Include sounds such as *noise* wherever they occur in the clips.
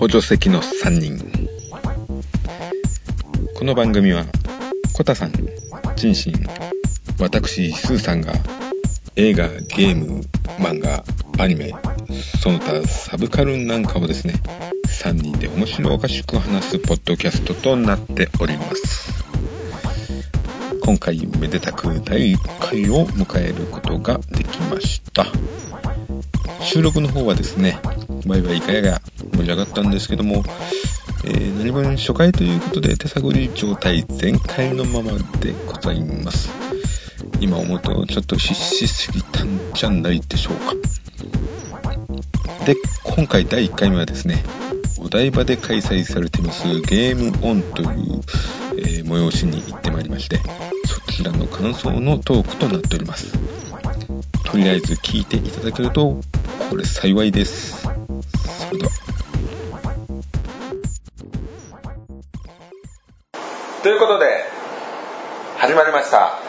補助席の3人。この番組はコタさんチンシン私スーさんが映画ゲーム漫画アニメその他サブカルなんかをですね3人で面白おかしく話すポッドキャストとなっております。今回めでたく第1回を迎えることができました。収録の方はですねバイバイいかやが盛り上がったんですけども、えー、何分初回ということで手探り状態全開のままでございます。今思うとちょっと必死すぎたんじゃないでしょうか。で今回第1回目はですねお台場で開催されていますゲームオンという、えー、催しに行ってまいりましてそちらの感想のトークとなっております。とりあえず聞いていただけるとこれ幸いです。始まりました。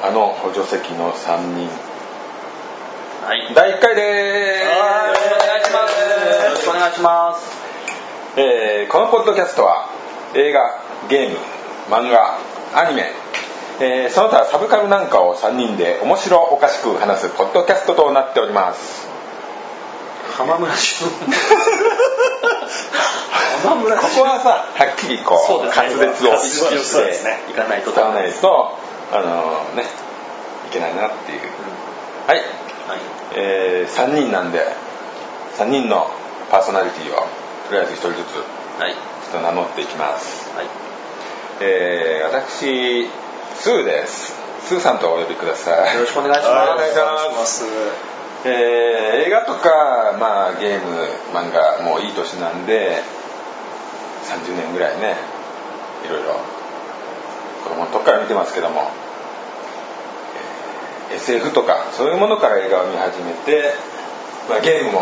あの補助席の3人。はい。第1回でーす。よろしくお願い。しますよろしくお願いします。えーこのポッドキャストは映画ゲーム漫画アニメ、えーその他サブカルなんかを3人で面白おかしく話すポッドキャストとなっております。浜村淳浜村 *laughs* ここはさはっきりこうそうですね。滑舌をしてですね。行かないと使わないとあのねいけないなっていう。はい、はい。え3人なんで3人のパーソナリティをとりあえず1人ずつはい。ちょっと名乗っていきます。はい。えー、私スーです。スーさんとお呼びください。よろしくお願いします。えー映画とか、まあ、ゲーム漫画もういい年なんで30年ぐらいねいろいろ子供の時から見てますけども、えー SF とかそういうものから映画を見始めて、まあ、ゲームも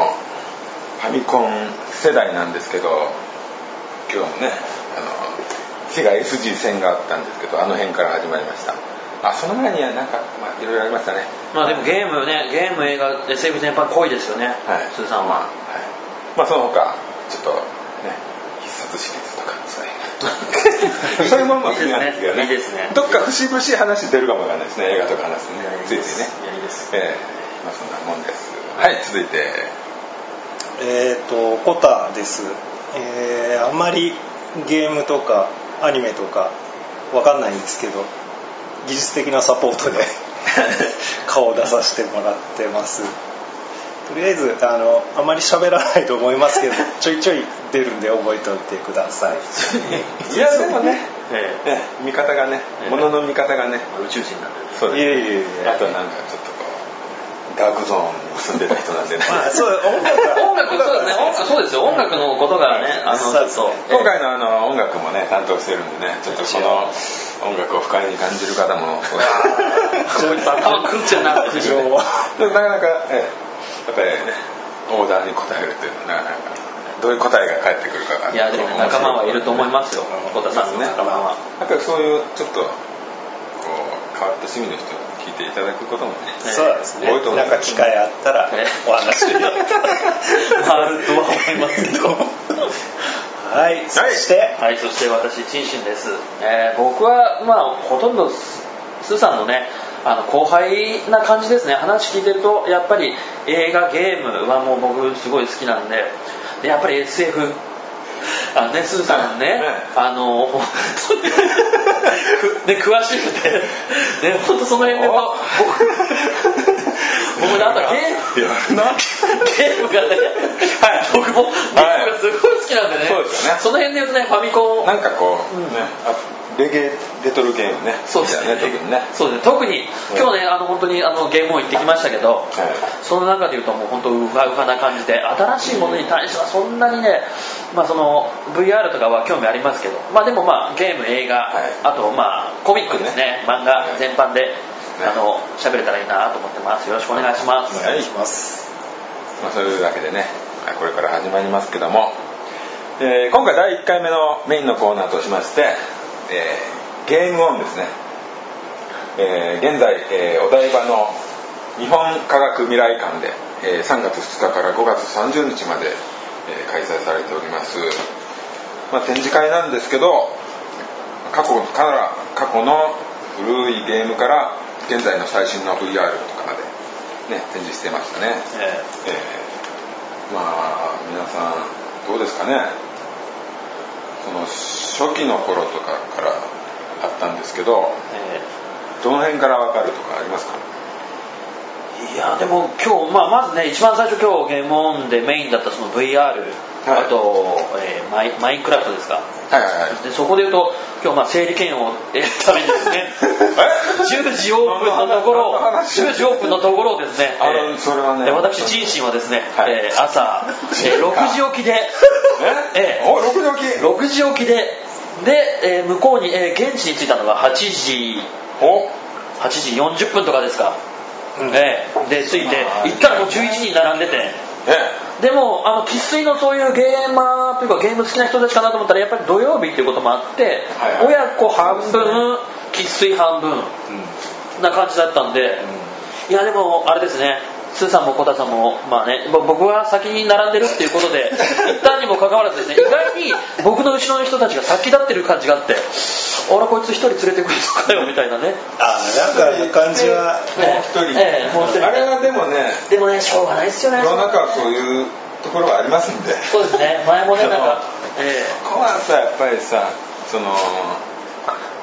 ファミコン世代なんですけど今日もねあのセガ SG 戦があったんですけどあの辺から始まりました。あその前にはなんか、まあ、いろいろありましたね。まあでもゲームねゲーム映画 SF 全般濃いですよね、はい。スーさんは。はい、まあその他ちょっとねシリーズとかそうい。うそういうものも好きなんですけどね。いいですね。どっか節々話出るかもわかんないですね。映画とか話すとね。ついついね。いやいいですええ。まあそんなもんです。はい続いて。えっ、とコタです、えーあんまりゲームとかアニメとかわかんないんですけど技術的なサポートで *laughs* 顔を出させてもらってますとりあえずあのあまり喋らないと思いますけど *laughs* ちょいちょい出るんで覚えておいてください。*laughs* いやでもね、ええ。え見方がねええ。ものの見方がね宇宙人なんでそういえいえいえ。あとなんかちょっとこうダークゾーンに住んでた人なんでね。まあそう音楽は音楽そうですね。音楽そうですよ。音楽のことがねあのちょっと今回のあの音楽もね担当してるんでねちょっとこの音楽を不快に感じる方もなかなか、ええ、やっぱりねオーダーに応えるっていうのはなかなかどういう答えが返ってくるかが。いやでも仲間はいると思いますよ小田さんの仲間は。やっぱりそういうちょっとこう変わった趣味の人に聞いていただくこともねそうですね。多いと思うなんか機会あったらね。お話しある。と *laughs* は思いますけどはい。そして、はい、そして私、チンシンです。えー僕は、まあ、ほとんどス、スーさんのね、あの後輩な感じですね。話聞いてると、やっぱり映画、ゲームはもう僕すごい好きなんで、でやっぱり SF。あのね、スーさんね、はいあの、本当にくね、詳しくて、ね、本当その辺で僕、僕ね、あとゲーム、ゲームがね、僕もゲームがすごい好きなんでね、そうですよね。その辺で言うとね、ファミコン、なんかこう、ねあレゲエレトルゲームね。そうですね。ね特にね。そうですね。特に今日ねあの本当にあのゲームを行ってきましたけど、はい。その中でいうともう本当ウハウハな感じで新しいものに対してはそんなにね、まあ、その VR とかは興味ありますけど、まあ、でもまあゲーム映画、はい。あとまあコミックですね。漫画全般で、ね。あの喋れたらいいなと思ってます。よろしくお願いします、お願いします、まあ、そういうわけでねはいこれから始まりますけども、えー今回第1回目のメインのコーナーとしまして、えーゲームオンですね、えー現在、えーお台場の日本科学未来館で、えー3月2日から5月30日までえー開催されております、まあ、展示会なんですけど過去から過去の古いゲームから現在の最新の VR とかまで、ね、展示してましたね、ええ。ーまあ皆さんどうですかね？その初期の頃とかからあったんですけどええ。どの辺から分かるとかありますか？えいやでも今日、まあ、まずね一番最初今日ゲームオンでメインだったその VR、あと、えーマイマインクラフトですか？はいはいはい。でそこで言うと今日まあ整理券を得るためにですね10時オープンのところ何の話？10時オープンのところをですねあのえーそれはね。で私チンシンはですね、はい。えー朝、えー *laughs* 6時起きでえ？えお6時起き？6時起きでで、えー向こうに、えー現地に着いたのが8時お？8時40分とかですか、うん。ええ。で着いて行ったらもう11時に並んでて。えでもあの生粋のそういうゲーマーというかゲーム好きな人たちかなと思ったらやっぱり土曜日っていうこともあって、はいはい。親子半分生粋半分な感じだったんで、いやでもあれですねスーさんもコタさんもまあねぼ僕は先に並んでるっていうことで *laughs* 一旦にもかかわらずですね意外に僕の後ろの人たちが先立ってる感じがあってあらこいつ一人連れてくるのかよみたいなね。ああなんか感じはもう一人、ええもう一人。あれはでもねでもねしょうがないですよね。世の中はそういうところがありますんでそうですね前もねなんか、えここはさやっぱりさその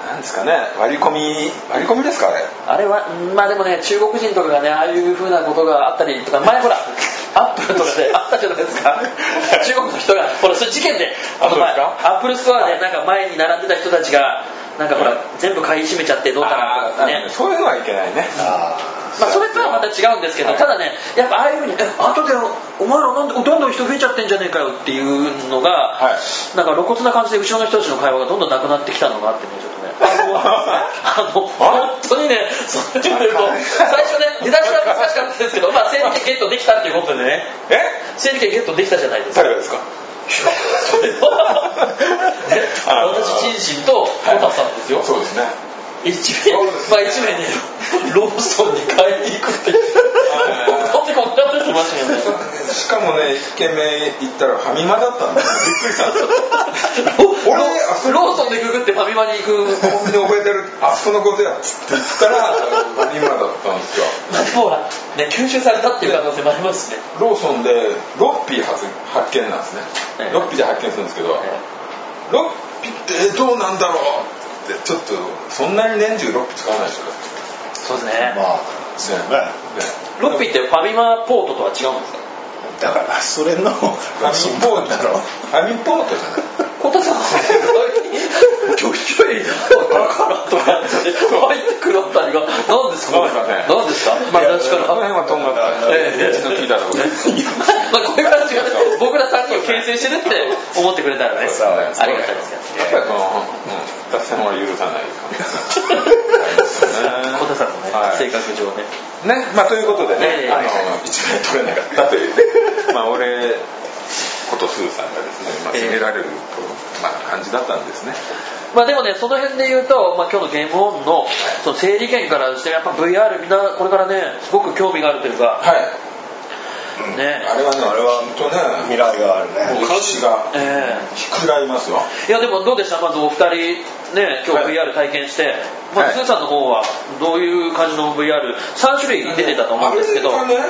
なんですかね割り込み割り込みですかあれえあれはまあでもね中国人とかがねああいう風なことがあったりとか前ほら *laughs* アップルとかであったじゃないですか。中国の人がほらそれ事件であこの前アップルストアでなんか前に並んでた人たちがなんかほら全部買い占めちゃってどうかなとかねあそういうのはいけないね。あまあ、それとはまた違うんですけど、はい。ただねやっぱああいうふうにえ後でお前らなんでどんどん人増えちゃってんじゃねえかよっていうのが、はい。なんか露骨な感じで後ろの人たちの会話がどんどんなくなってきたのがあってねちょっとね。*laughs* あの本当にねそれ見ると最初ね出だしは難しかったですけど、まあ、整理券ゲットできたっていうことでね。え？整理券ゲットできたじゃないですか。誰がですか？それ私チンシンとコタさんですよ。そうですね一名、まあ一名ね、ローソンに買いに行くっていう。本当にこんなことしましたよね。しかもね1軒目行ったらファミマだったんだよびっくりした俺あそこローソンでググってファミマに行く。コンビニ覚えてるあそこのことやっつって言ったらファミマだったんですよまあでもほら、ね、吸収されたっていう可能性もありますしね。ローソンでロッピー発発見なんですね、ええロッピーで発見するんですけど、ロッピーってどうなんだろうってちょっとそんなに年中ロッピー使わないでしょだって。そうですね。まあそうね。ね。ロッピーってファミマポートとは違うんですか？だからそれのファミポートだろ。ファミポートじゃない小田さんはちょいちょいバカラと？かって入ってくるあたりが何ですか何ですかまあ確かにこの辺はと？んがったええ一度聞いたと？ころでまあこういう話が僕ら3人を形成してるって思ってくれたらねありがたいですけどやっぱりこの、うん、脱線は許さないかもしれないですよね小田さんのね、はい性格上ねね、まあと？いうこと？でね、一枚取れなかったと？いうね、まあ俺ことスーさんがですね、まあ、ええ。責められると、まあ感じだったんですね。まあでもねその辺で言うと、まあ、今日のゲームオンのその整理券からしてやっぱ VR みんなこれからねすごく興味があるというかはい。ね。あれはね、あれは本当ね、未来があるね。歴史がえ膨らみますよ。えいやでもどうでした？まずお二人ね今日はい。VR 体験して、まあ、はい。スーさんの方はどういう感じの VR3 種類出てたと思うんですけど、あれがね、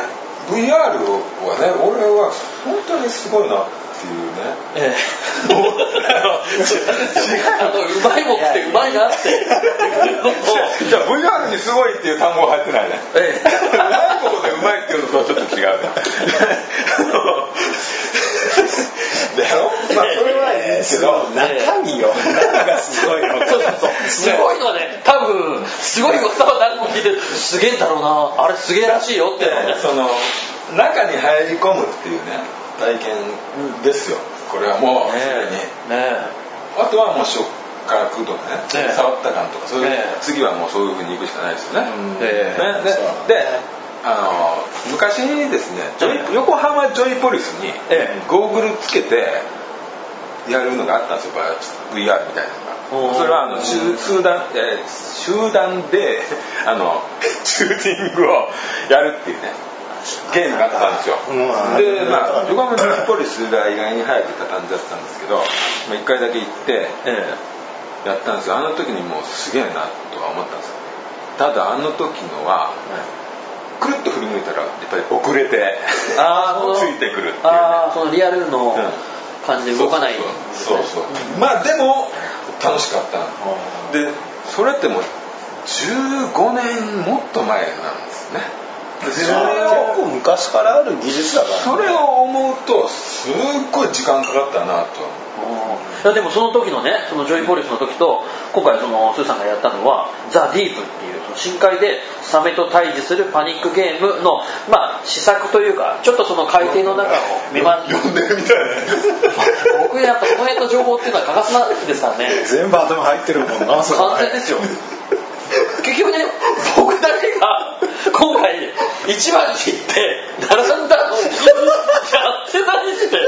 VR はね、俺は本当にすごいなっていうね。ええ、もう。あのうまいもんってうまいなって。じゃあ VR にすごいっていう単語は入ってないね。ええ。うまいことでうまいっていうのとはちょっと違うね。だよまあそれはいいんですけど、中身よ。中がすごいのそうそう。そうすごいのはね。多分すごいことは何も聞いてすげえんだろうな。あれすげえらしいよって。その中に入り込むっていうね体験ですよ。これはもうすでに、ねあとはもう触覚とかね、ええ。触った感とかそういう、ええ。次はもうそういうふうに行くしかないですよね、ね。であの昔ですねジョイ横浜ジョイポリスにええ。ゴーグルつけてやるのがあったんですよ。VR みたいなのが。それはあの集集団、えー集団であの *laughs* シューティングをやるっていうねゲームがあったんですよ、うん。でまあ横浜ジョイポリスが意外に早く畳んじゃったんですけど、まあ、1回だけ行ってえやったんですよ。あの時にもうすげえなとは思ったんですよ。ただあの時のはくるっと振り向いたらやっぱり遅れてあ *laughs* ついてくるっていうね。ああそのリアルの感じで動かないそうそうまあでも楽しかったでそれってもう15年もっと前なんですね。でそれを結構昔からある技術だからね。それを思うとすっごい時間かかったなと。いやでもその時のねそのジョイ・ポリスの時と今回そのスーさんがやったのは「ザ・ディープっていうその深海でサメと対峙するパニックゲームのまあ試作というかちょっとその海底の中を見ま呼んでるみたいな僕やっぱその辺の情報っていうのは欠かせないですからね。全部頭入ってるもんなそれ。完全ですよ結局ね僕だけが今回一番に行って並んだのにやってたりして。ね。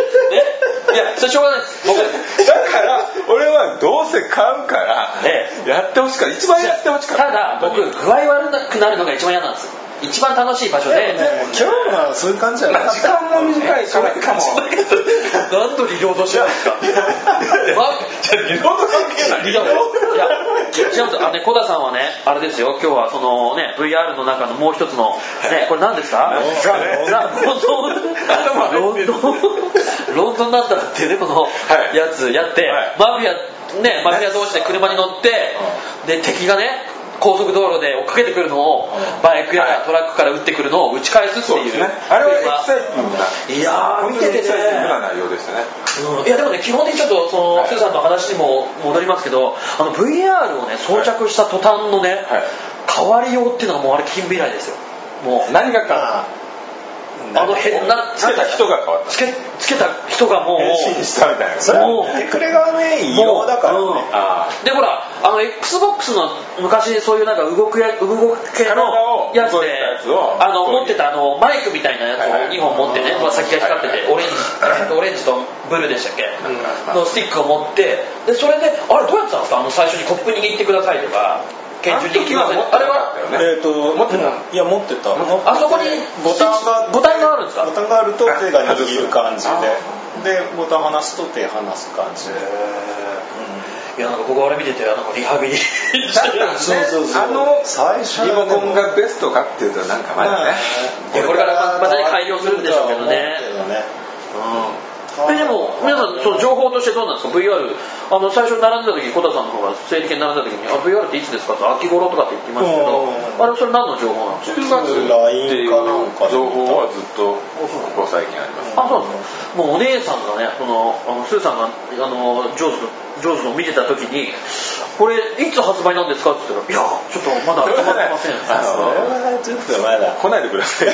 いやそれしょうがない。です僕だから俺はどうせ買うからね。やってほしかった一番やってほしかったただ僕具合悪くなるのが一番嫌なんです一番楽しい場所で。今日はそういう感じじゃなかっ時た間も短いからかも何とリロードしないですか？*laughs* まリロード関係ない。いや、いや、違うんですあのね、小田さんはね、あれですよ、今日はそのね、VR の中のもう一つの、ね、これ何ですか？ロンドン、ロンドン、ロンドンなんだっていうね、このはい。やつやって、はい。マフィア、ね、マフィア同士で車に乗って、で、敵がね、高速道路で追っかけてくるのを、バイクやトラックから撃ってくるのを打ち返すっていう。ね。あれはエキサイティングないやー、見ててエキサイティングなね。内容でしたね。うんいやでもね基本的にちょっとその、はい。スーさんの話にも戻りますけどあの VR をね装着した途端のね、はい。変わりようっていうのがもうあれ近未来ですよ。もう。何が変わっああの変なたつけた人が変わった。つけつけた人がもう変身したみたいなそれもう。はエクレがね異様だからね。うん。あでほらあの XBOX の昔そういうなんか動くや動く系のやつであの持ってたあのマイクみたいなやつはいはい。を2本持ってね、まあ、先が光っててオレンジえっとオレンジとブルーでしたっけ、のスティックを持ってでそれであれどうやってたんですか？あの最初にコップ握ってくださいとか拳銃握ってくださいあれはえっと持ってたうんいや持ってた。あそこにボタンがボタンがあるんですか？ボタンがあると手が握る感じで。でボタン離すと手離す感じで。いやなんか僕あれ見ててなんかリハビリしてるんで。すねそうそうそう。あの最初リモコンがベストかっていうとなんかまだね。これからまたね改良するんでしょうけどねえでも皆さんその情報としてどうなんですか？VR あの最初に並んだ時小田さんの方が整理券並んだ時に「あ VR っていつですか?」って秋頃とかって言ってましたけどうん。あれそれ何の情報なんですか？10月っていう情報はずっと。ここ最近あります。あそうなんですか。もうお姉さんがねそのあのスーさんがあのジョーズのジョーズの見てた時に「これいつ発売なんですか?」って言ったら「いやちょっとまだ決まってません」*laughs* あそれはちょっとまだ。来ないでください。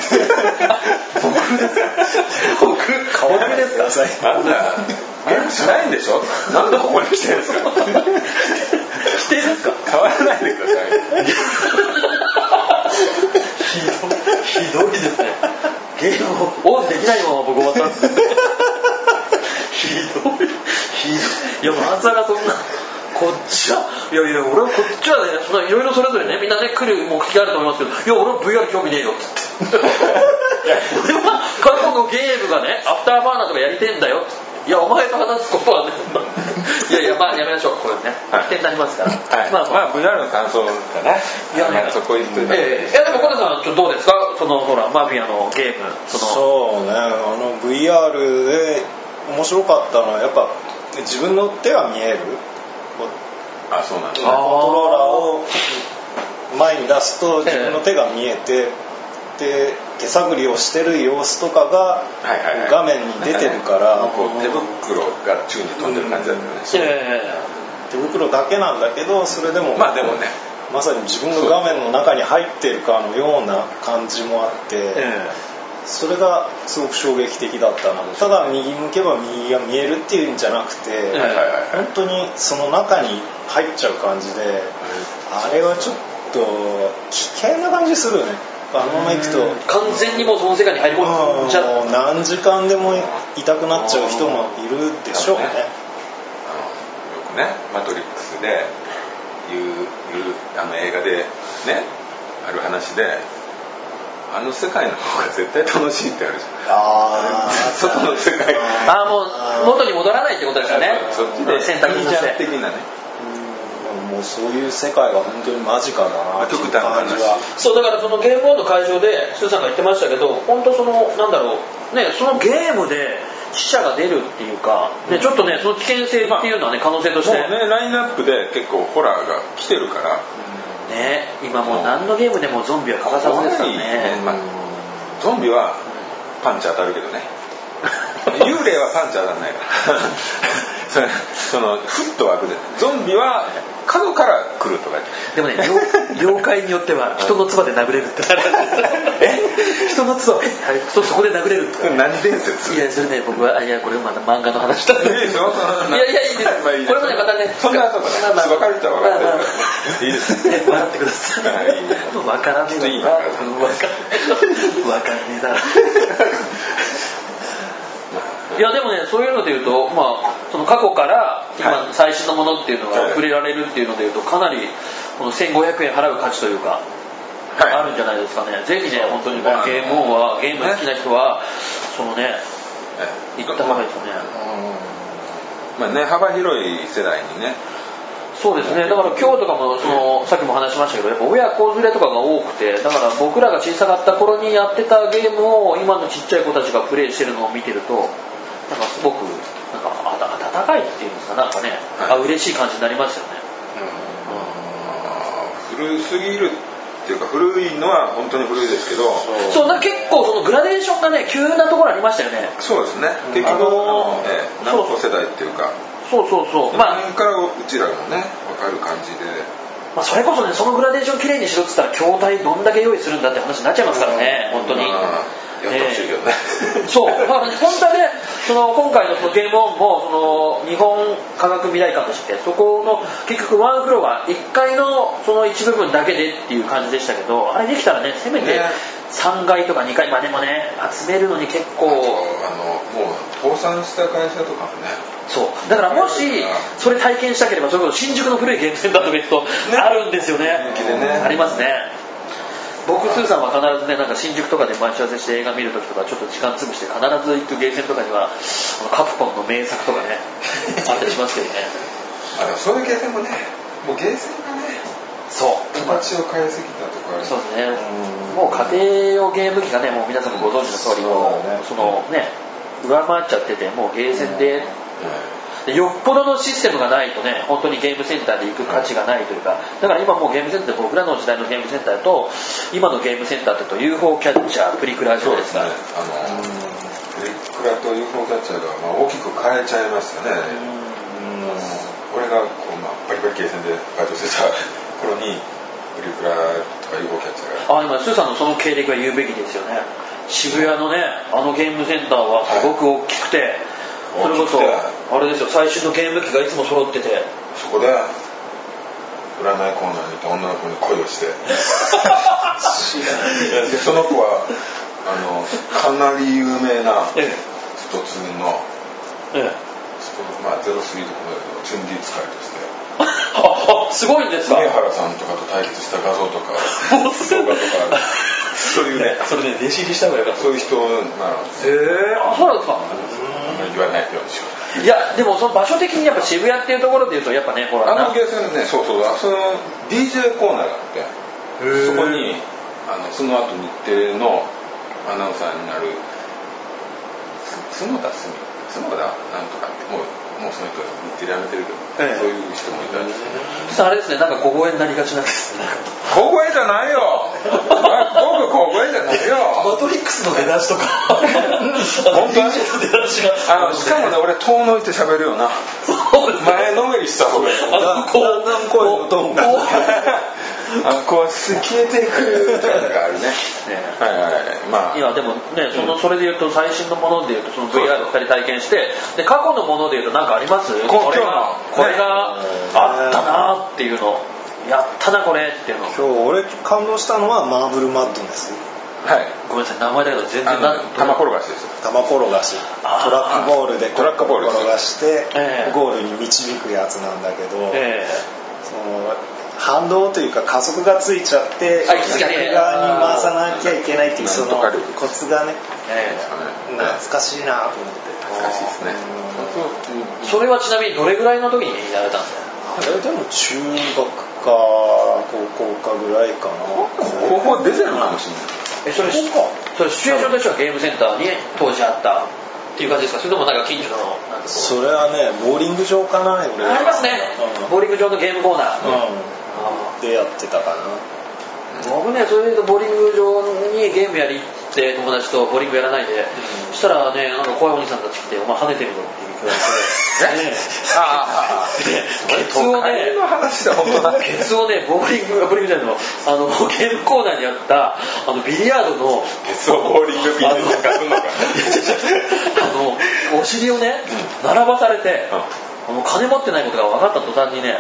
僕買わないでくださいあんなゲームしないんでしょ？なんでここに来てるんですか？否定ですか？変わらないでくださいひどい。ひどいですね。ゲームをオンできないまま僕終わったんですひどいひどいいやまさかそんなこっちはいやいや俺はこっちはねそんないろいろそれぞれねみんなね来る目的あると思いますけどいや俺は VR 興味ねえよっつって俺は過去のゲームがねアフターバーナーとかやりてんだよいやお前と話すことはねいやいやまあやめましょうこれねはい起点になりますから、はい、まあまあまあ、ブルの感想かな。いやねまあ、そこ言っといて。ええいやでも小田さんちょっとどうですかそのほらマフィアのゲームそのそうねあの VR で面白かったのはやっぱ自分の手が見える。あ、そうなんコントローラーを前に出すと自分の手が見えてで手探りをしてる様子とかが画面に出てるから。こう手袋が宙に飛んでる感じだったよね。え手袋だけなんだけどそれでもまあでもね、まさに自分が画面の中に入ってるかのような感じもあって、えそれがすごく衝撃的だったなただ右向けば右が見えるっていうんじゃなくて、本当にその中に入っちゃう感じであれはちょっと危険な感じするよね。あのまま行くと。え完全にもうその世界に入り込んじゃもう何時間でも痛くなっちゃう人もいるでしょうね。あのよくね、マトリックスで言う、言うあの映画でね、ある話で、あの世界の方が絶対楽しいってあるじゃん。ああ外の世界ああもう元に戻らないってことですよね。そっちで選択肢的なね。もうそういう世界が本当にマジかなっていう極端な話感じは。そうだからそのゲームオンの会場でスーさんが言ってましたけど本当そのなんだろうねそのゲームで死者が出るっていうか、ね、ちょっとねその危険性っていうのはね可能性として。もうねラインナップで結構ホラーが来てるからね。今もう何のゲームでもゾンビは欠かさずですからねまあゾンビはパンチ当たるけどね *laughs* 幽霊はパンチ当たらないから *laughs* そのフッと湧くでゾンビは角から来るとかでもね妖妖怪によっては人の唾で殴れるって。*laughs* え？人の唾？はい。そそこで殴れるって。何伝説？いやそれね僕はあいやこれまた漫画の話だ。いいでしょいやいやいいです。まあいいこれもねまたねそんなとこねまあまあ分かる人は分かる。まあまあ。いいです。ね笑ってください。はいいいね分からねえ分かんねえいやでもねそういうので言うとまあその過去からはい。今最新のものっていうのはいが触れられるっていうので言うとかなりこの1500円払う価値というかあるんじゃないですかね。ぜひね本当にこのゲームオンはゲーム好きな人はそのね行った方がいいですよね。まあね幅広い世代にね。そうですね。だから今日とかもそのさっきも話しましたけどやっぱ親子連れとかが多くてだから僕らが小さかった頃にやってたゲームを今のちっちゃい子たちがプレイしてるのを見てるとなんかすごくなんかあた温かいっていうんですかなんかね、はい。あ嬉しい感じになりますよね、古すぎるっていうか古いのは本当に古いですけど。そうな結構そのグラデーションがね急なところありましたよね。そうですね。結局、あのーええ何個世代っていうか。そうそうそう。まあまあからうちらがね分かる感じで。まあ、それこそねそのグラデーションきれいにしろっつったら筐体どんだけ用意するんだって話になっちゃいますからね本当に、まあやってほしいけどね。*laughs* そう、まあ、本当はねその今回のそのゲームオンもその日本科学未来館でしたっけそこの結局ワンフロア1階のその一部分だけでっていう感じでしたけどあれできたらねせめてね。3階とか2階までもね集めるのに結構あのもう倒産した会社とかもね。そう。だからもしそれ体験したければそれこそ新宿の古いゲームセンターとか行くとあるんですよね。ね。ありますね僕スーさんは必ずねなんか新宿とかで待ち合わせして映画見るときとかちょっと時間潰して必ず行くゲーセンとかにはあのカプコンの名作とかね *laughs* あったりしますけどね。あでもそういうゲーセンもねもうゲーセンがねそう。形を変えすぎたとこあるそうですね。もう家庭用ゲーム機がねもう皆さんもご存知の通りもそうだね。そのね上回っちゃっててもうゲーセンででよっぽどのシステムがないとね本当にゲームセンターで行く価値がないというかだから今もうゲームセンターで僕らの時代のゲームセンターだと今のゲームセンターって言うと UFO キャッチャープリクラそうですね。あのプリクラと UFO キャッチャーがまあ大きく変えちゃいましたね。俺がこう、まあ、バリバリゲーセンでバイトしてた頃にプリクラとか UFO キャッチャーが。あ今スーさんのその経歴は言うべきですよね。渋谷のねあのゲームセンターはすごく大きくて、それこそあれですよ最新のゲーム機がいつも揃ってて。そこで占いコーナーにいた女の子に恋をして。でその子はあのかなり有名なえストツーのええ。えストまあ、03とかだけどチュンディ使いとして。ああすごいんですか？宮原さんとかと対決した画像とか動画とかそういうねそれね弟子入りした方がよかった。そういう人まあへえあそうなんですか？あんまり言わないようにしよういやでもその場所的にやっぱ渋谷っていうところでいうとやっぱねほらな。あのゲーセンねそうそうその DJ コーナーがあってそこにあのその後日テレのアナウンサーになるす角田すみ角田なんとかってもうもうその人日テレやめてるけど、ええ。そういう人もいたりして実はあれですねなんか小声になりがちなんです小声じゃないよ。僕小声じゃないよ。*laughs* マトリックスの出だしとか。*laughs* 本当に？出だしが。あのしかもね俺遠のいて喋るよな。前のめりした方がいい。だんだん声のトーンが。こうあこう消えていくとかがあるね。ねはいはいはい。まあ。いやでもねそのそれで言うと最新のもので言うとその VR を2人体験してで過去のもので言うと何かあります？ここれがこれがあったなっていうの。やったなこれっていうの。今日俺感動したのはマーブルマッドネスはい。ごめんなさい名前だけど全あ然玉転がしですよ。玉転がし。トラックボールでトラックボール転がして、ええ。ゴールに導くやつなんだけど、え。その反動というか加速がついちゃって逆て側に回さなきゃいけないっていうそのコツがね。え懐かしいなと思って。難しいですね。えそれはちなみにどれぐらいの時にやられたんですか？あれでも中学か高校かぐらいかな。高校出てるのかもしれないえそれそれシチュエーションとしてはゲームセンターに当時あったっていう感じですか？それともなんか近所のなんかこう。それはねボーリング場かな俺。ありますね、うん。ボーリング場のゲームコーナー、うんでやってたかな。僕ねそれで言うとボーリング場にゲームやりって友達とボーリングやらないで、そしたらねなんか怖いお兄さんたち来て「お前跳ねてるぞ」って言われて。ねああでケツをねの話だ本当だケツをねボーリングボーリングじゃないの。あのゲームコーナーにあったあのビリヤードのケツをボーリングピンでなんかすんのか。あのお尻をね並ばされて、あの金持ってないことが分かった途端にね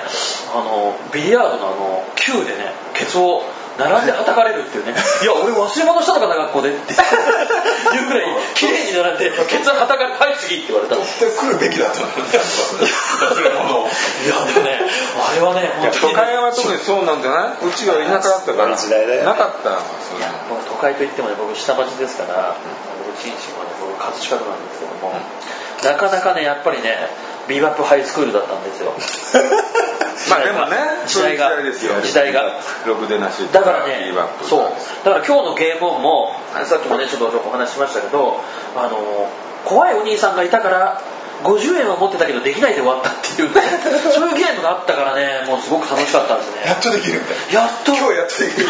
あのビリヤードのあの球でねケツを並んで叩かれるっていうね。*laughs* いや俺忘れ物したのかな学校でっていうぐらい綺麗に並んでケツを叩かれはい次って言われた来るべきだと。思うんだ忘れ物をやでもねあれはねいや都会は特にそうなんじゃな。いうちは田舎だったから。時代だよねなかったいうのもう都会といってもね僕下町ですから、僕新市はね僕葛飾区なんですけども、なかなかねやっぱりねビーバップハイスクールだったんですよ。*laughs* まあでもね時代が。時代ですよ。時代が。ろくでなし。だからねビーバップ。そう。だから今日のゲームオンもさっきもねちょっとお話ししましたけどあの怖いお兄さんがいたから50円は持ってたけどできないで終わったっていうね。*laughs* そういうゲームがあったからねもうすごく楽しかったんですね。やっとできるんだよ。やっと。今日やっとできる。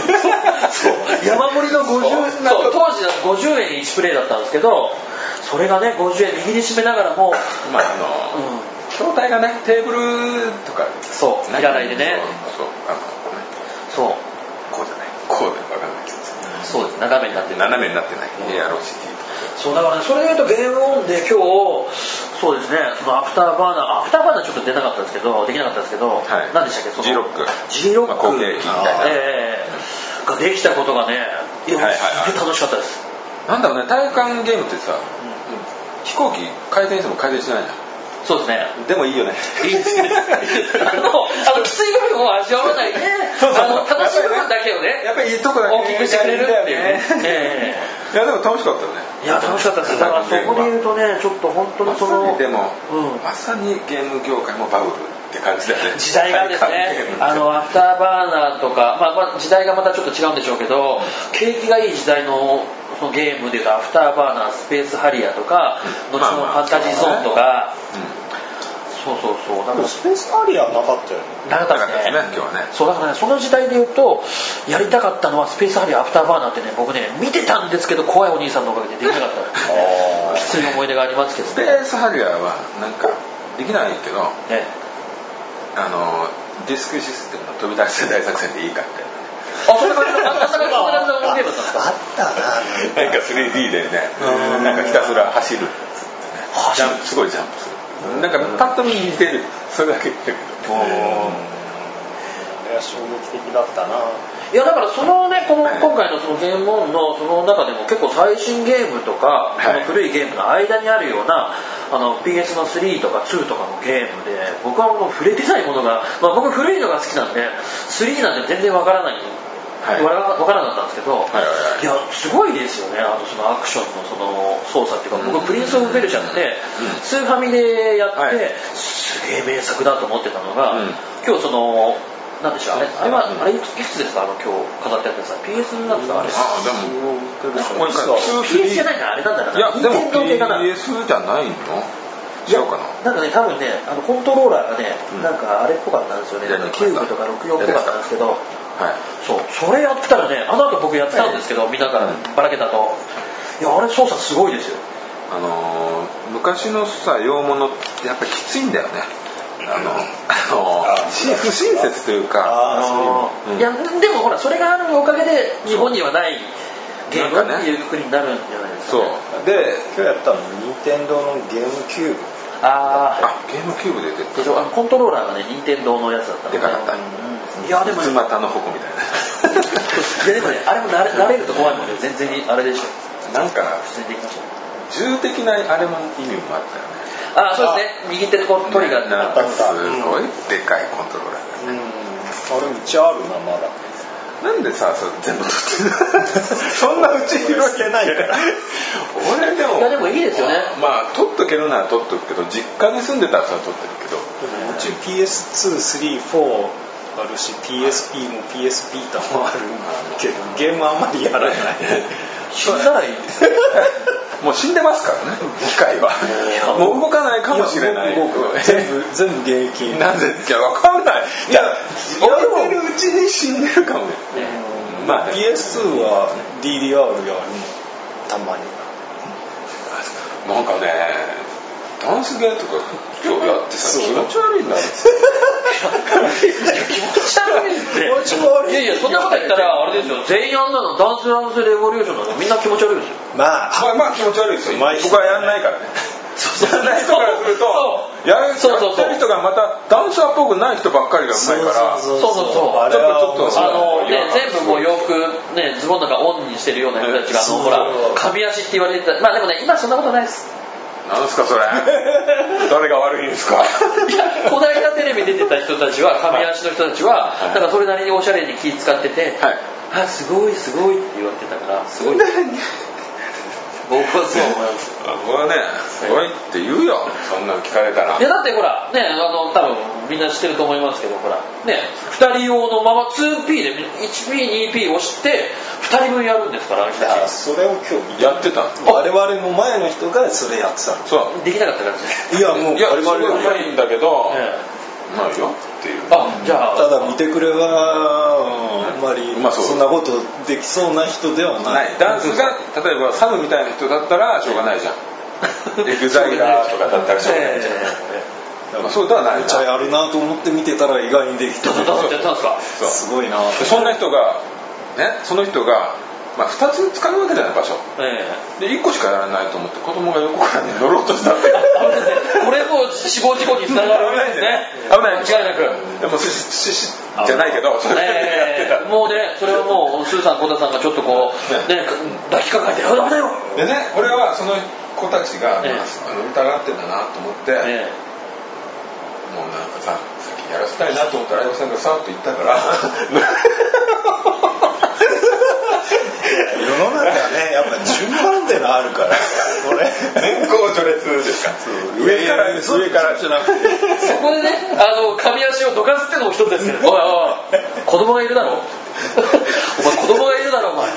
そう山盛りの50そう。当時だと50円1プレイだったんですけどそれがね50円握りしめながらも、まああうのん、筐体がねテーブルとかそういらないでね。そうそう。こうじゃない。こうで分かんないけどそうです。斜めになってる斜めになってない。AROCT そうだからねそれで言うとゲームオンで今日そうですねそのアフターバーナーアフターバーナーちょっと出なかったですけどできなかったですけど、はい。何でしたっけその G ロック。G ロック、まあ後継機みたいな。ええができたことがねいや、はいは楽しかったです、なんだろうね体育館ゲームってさ飛行機回転しても回転しないじゃそうですね。んでもいいよね。いいですね。あの、あのきつい部分を味わわないで、そうそうあの楽しい部分だけをね、やっぱりいいとこだけ大きくしてくれるっていうね。えいやでも楽しかったよね。えいや楽しかったです。だから。そこで言うとね、ちょっと本当にまさそのにでも、うん。まさにゲーム業界もバブルって感じだよね。時代がですね、あのアフターバーナーとか、まあ、まあ時代がまたちょっと違うんでしょうけど、景気がいい時代のそのゲームでいうとアフターバーナー、スペースハリアとか、うん後のファンタジーゾーンとか、そうそうそう、だからでもスペースハリアなかったよね。なかったですね。なかったですね今日はね。そうだからねその時代で言うとやりたかったのはスペースハリアアフターバーナーってね僕ね見てたんですけど怖いお兄さんのおかげでできなかった。きつい思い出がありますけど。スペねースハリアーはなんかできないけどねあのディスクシステムの飛び出し大作戦でいいかってあそれがあんな感じのゲームだった。んですかあったな。なんか 3D でねなんかひたすら走る。っつってねすごいジャンプする。なんかパッと見似てる。それだけ。だけどあれは衝撃的だったな。いやだからそのねこの今回のそのゲームオンのその中でも結構最新ゲームとか、はい。その古いゲームの間にあるようなあの PS の3とか2とかのゲームで僕はもう触れてないものが、まあ、僕古いのが好きなんで3なんて全然わからないはい。わからなかったんですけど、はいはいはい。いやすごいですよね。あのそのアクションのその操作っていうか、僕プリンス・オブ・ペルシャって、スーファミでやって、はい。すげえ名作だと思ってたのが、うん。今日そのなんでしょうあれあれは、うんあれいくつですかあの今日飾ってあってさ PS なんですかあれ。あでももう一回そう。PS じゃないなあれなんだろういやでも PS じゃないの？いやな？なんかね多分ねあのコントローラーがね、うん。なんかあれっぽかったんですよね。キューブとか64っぽかったんですけど。はい。そう。それやってたらねあの後僕やってたんですけど、見ながらばらけたと。いやあれ操作すごいですよ。あのー昔のさ洋物ってやっぱりきついんだよね。あのあのあし不親切というかうん。いやでもほらそれがあるおかげで日本にはないゲームっていうくくりになるんじゃないですか、そう。ね、で今日やったの任天堂のゲームキューブ。あああゲームキューブで出てでしょあのコントローラーがね任天堂のやつだったので。かかった。うん。いやでも三つ股の矛みたいいや *laughs* でもねあれも慣れ慣れると怖いもんね。全然あれでしょ。ななんか普通にできました。銃的なあれも意味もあったよねあそうですね。右手でこうトリガーってなんかすごいでかいコントローラーだね。うんあれめっちゃあるなまだ。なんでさそれ全部取ってる *laughs* そんなうち広してないから。俺でもいやでもいいですよね。まあ取っとけるなら取っとくけど実家に住んでたらさ取ってるけど。でもうち PS234 あるし PSP も PS ビータもあるけどゲームあんまりやらない死んだらいいですよ。*laughs* もう死んでますからね機械は。もう動かないかもしれない。全部全部現役。なぜいやわかんない。いや置いてるうちに死んでるかもね。まあ。PS2 は DDR やるのたまに。なんかねダンスゲーとか今日やってさそう気持ち悪いんだよ気持ち悪いって。気持ち悪いいやいやそんなこと言ったらあれですよ全員あんなのダンスダンスレボリューションなのみんな気持ち悪いですよまあまあまあ気持ち悪いですよ。僕はやんないからねやんない人からするとそうやるそうそう。そうやってる人がまたダンサーっぽくない人ばっかりがうまいから。そうそうそう。そうちょっとちょっとあのね、全部もう洋服、ね、ズボンとかオンにしてるような人たちが、あのそうほら、髪足って言われてた、まあでもね、今そんなことないです。なんすかそれ？*laughs* 誰が悪いんですか？いや、この間テレビ出てた人たちは、髪足の人たちは、だからそれなりにおしゃれに気使ってて、はい。あ、すごいすごいって言われてたから、すごい。僕はそう思います。僕はねすごいって言うよ。そんなん聞かれたら。いやだってほらねあの多分みんな知ってると思いますけどほらね2人用のまま 2P で 1P2P 押して2人分やるんですからあの人たち。それを今日見やってた。我々の前の人がそれやってたの。そう。できなかったからねいやもういや我々すごいうまいんだけどえうまいよっていう。あじゃあ。ただ見てくれはうんあんまりそんなことできそうな人ではなない。いダンスが例えばサムみたいな人だったらしょうがないじゃん。*laughs* エグザイラーとかだったらしょうがないじゃん。まあそうではないめっちゃやるなと思って見てたら意外にできた。*laughs* んですごいな。でそんな人がねその人が、まあ、2つ使うわけじゃない場所。ええ。で1個しかやらないと思って子供が横からね乗ろうとしたって *laughs* これもう死亡事故につながるんですね。危ない間違いなく。でもしししじゃないけどそれでやってええもうねそれはもうスーさんコタさんがちょっとこうね。抱きかかえて「あダメだよ!」たでね俺はその子たちが、ええ。疑ってんだなと思って、えもうなんかささっきやらせたいなと思ったら相葉さんがさーっと言ったから *laughs* 世の中はねやっぱ順番ってのあるからこれ。年功序列ですか。上から上からじゃなくてえそこでねあの髪足をどかすってのも一つですけど「おいおい子供がいるだろ *laughs* お前子供がいるだろお前。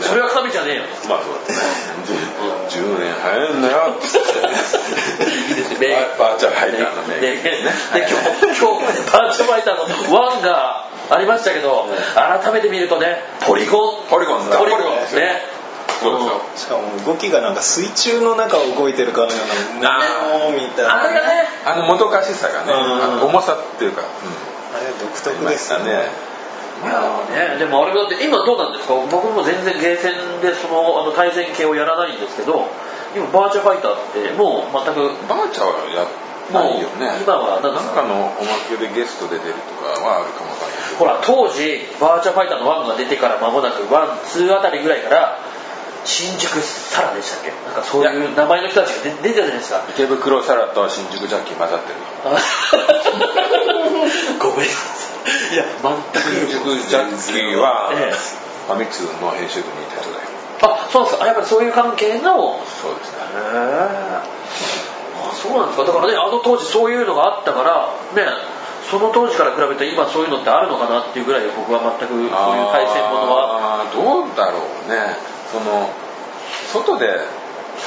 それは神じゃねえよ」まあそうだね。10, 年早いんだよ。っつっていいですよ。ねバーチャルハイターのね。で今日今日バーチャルファイターの1がありましたけど、改めて見るとねポリゴン。ポリゴンだ。ポリゴンですよ。ね。そうですよしかも動きがなんか水中の中を動いてるかのようなみたいなあれがね。あのもどかしさがねうん。あの重さっていうか、あれ独特ですよましたねいやーね、でもあれだって今どうなんですか？僕も全然ゲーセンでそのあの対戦系をやらないんですけど今バーチャファイターってもう全くバーチャはやないよね。今は何なんかかのおまけでゲストで出るとかはあるかもわかんないけど。ほら当時バーチャファイターの1が出てから間もなく12あたりぐらいから新宿サラでしたっけ？なんかそういう名前の人たちが出出てたじゃないですか。池袋サラと新宿ジャッキー混ざってる *laughs* ごめんい。や全新く宿ジャッキーは、ええ。ファミ通の編集部にいた人だよ。あそうですか。あやっぱりそういう関係のそうですねそうなんですか。だからねあの当時そういうのがあったからねその当時から比べて今そういうのってあるのかなっていうぐらい僕は全くそういう対戦ものは。どうだろうね。その外で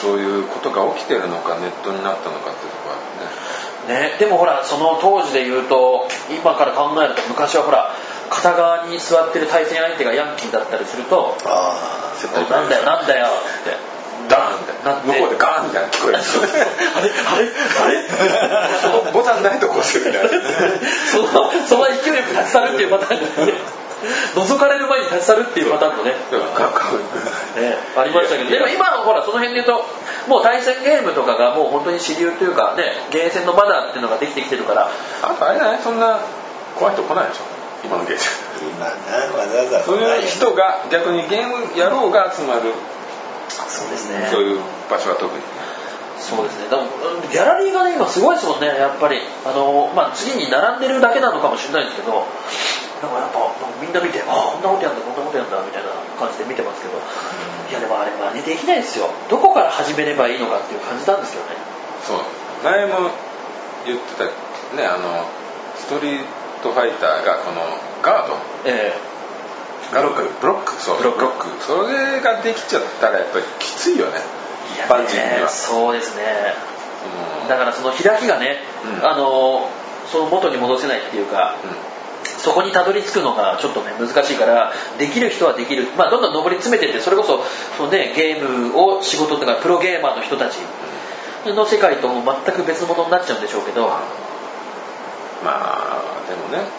そういうことが起きてるのかネットになったのかっていうところはね。ねでもほらその当時で言うと今から考えると昔はほら片側に座ってる対戦相手がヤンキーだったりするとあ絶対なんだよなんだよってダーンってなって向こうでガーンみたいな聞こえる。あれあれあれそのボタンないとこ押すみたいなそのその勢いよく立ち去るっていうパターンがね覗かれる前に立ち去るっていうパターンもねね、ありましたけどでも今のほらその辺で言うともう対戦ゲームとかがもう本当に主流というかねゲーセンのマナーっていうのができてきてるからあとあれじゃないそんな怖い人来ないでしょ今のゲーム今なわざわざそういう人が逆にゲームやろうが集まるそうですね。そういう場所は特に。そうですね。でもうんギャラリーがね今すごいですもんねやっぱり。あの、まあ、次に並んでるだけなのかもしれないですけどなんかやっぱみんな見てあこんなことやんだこんなことやんだみたいな感じで見てますけどいやでもあれ真似できないですよ。どこから始めればいいのかっていう感じなんですよね。そう。前も言ってたねあのストリートファイターがこのガード。えブロック。ブロック。そう。ブロック。それができちゃったらやっぱりきついよね。一般人にねは。そうですね。うん。だからその開きがね、うん。あのその元に戻せないっていうかそこにたどり着くのがちょっとね難しいからできる人はできる、まあ、どんどん上り詰めてってそれこそその、ね、ゲームを仕事っていうかプロゲーマーの人たちの世界とも全く別物になっちゃうんでしょうけど。まあでもね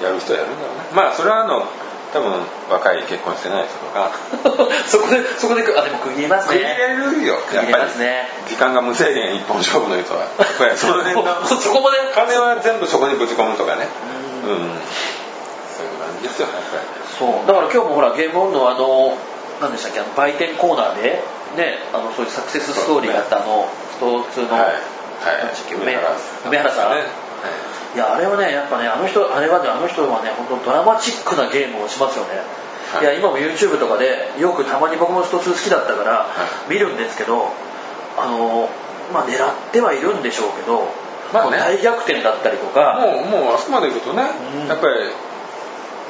やる人はやるんだろうね。まあそれはあの多分若い結婚してない人とか。*laughs* そこでそこであでも区切れます食い入ねれるよ。区切れますね。時間が無制限一本勝負の人はやっぱりその辺のそこまで。金は全部そこにぶち込むとかね。ううん。ん、そういう感じですよやっぱり。そう。だから今日もほらゲームオンのあの何でしたっけあの売店コーナーでねあのそういうサクセスストーリーがあったあのスト2の、はい。何でしたっけ梅梅原さんね。いやあれはねやっぱねあの人あれはねあの人はね本当ドラマチックなゲームをしますよね、はい。い、や今も YouTube とかでよくたまに僕もスト2好きだったからい。見るんですけどあのまあ狙ってはいるんでしょうけど、まあね。大逆転だったりとか。もうもうあそこまでいくとね、うん。やっぱり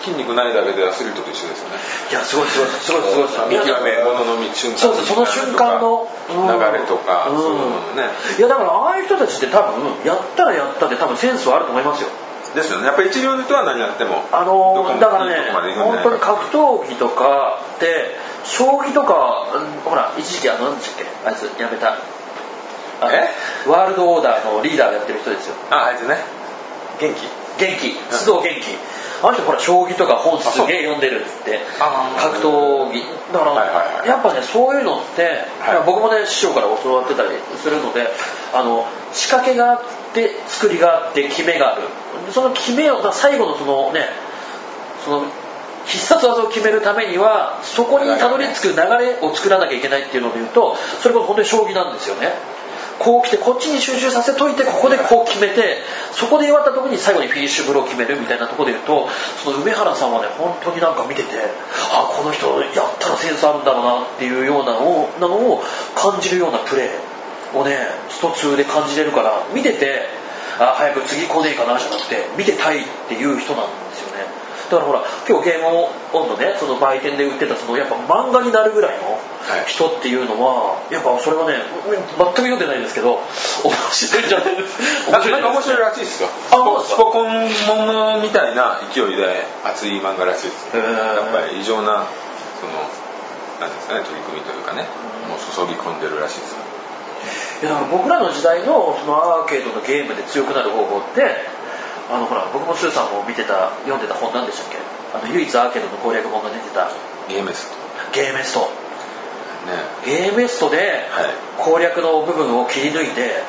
筋肉ないだけでアスリートと一緒ですよね。いやすごいすごいすごいすごい。すごい見極めものの見瞬間そうそうその瞬間のうん。流れとか、うんそういうのね。いやだからああいう人たちって多分やったらやったで多分センスはあると思いますよ。ですよね。やっぱり一流の人は何やってもあのーだからね本当に格闘技とかって将棋とかうんほら一時期あの何でしたっけ？あいつやめた。え？ワールドオーダーのリーダーやってる人ですよ。ああいつね。元気？元気。須藤元気あの人ほら将棋とか本すげえ読んでるってあー格闘技。だから、やっぱねそういうのって、はい。僕もね師匠から教わってたりするのであの仕掛けがあって作りがあって決めがある。その決めを最後のそのねその必殺技を決めるためにはそこにたどり着く流れを作らなきゃいけないっていうので言うとそれこそ本当に将棋なんですよねこう来てこっちに集中させといてここでこう決めてそこで弱った時に最後にフィニッシュブローを決めるみたいなところで言うとその梅原さんはね本当になんか見ててあこの人やったらセンスあるんだろうなっていうようなのをなのを感じるようなプレーをねスト2で感じれるから見ててあ早く次来ねえかなじゃなくて見てたいっていう人なんですよね。だからほら今日ゲームオンのねその売店で売ってたそのやっぱ漫画になるぐらいのはい。人っていうのはやっぱそれはね全く読んでないんですけど面白いんじゃないですななんか面白いらしいですよ。あそうスポコンものみたいな勢いで熱い漫画らしいですやっぱり異常なそのなんですかね取り組みというかねもう注ぎ込んでるらしいですよ。いやだから僕らの時代のそのアーケードのゲームで強くなる方法ってあのほら僕もスーさんも見てた読んでた本なんでしたっけ？あの唯一アーケードの攻略本が出てた。ゲームですゲーメスト。ね。ゲーメストではい。攻略の部分を切り抜いて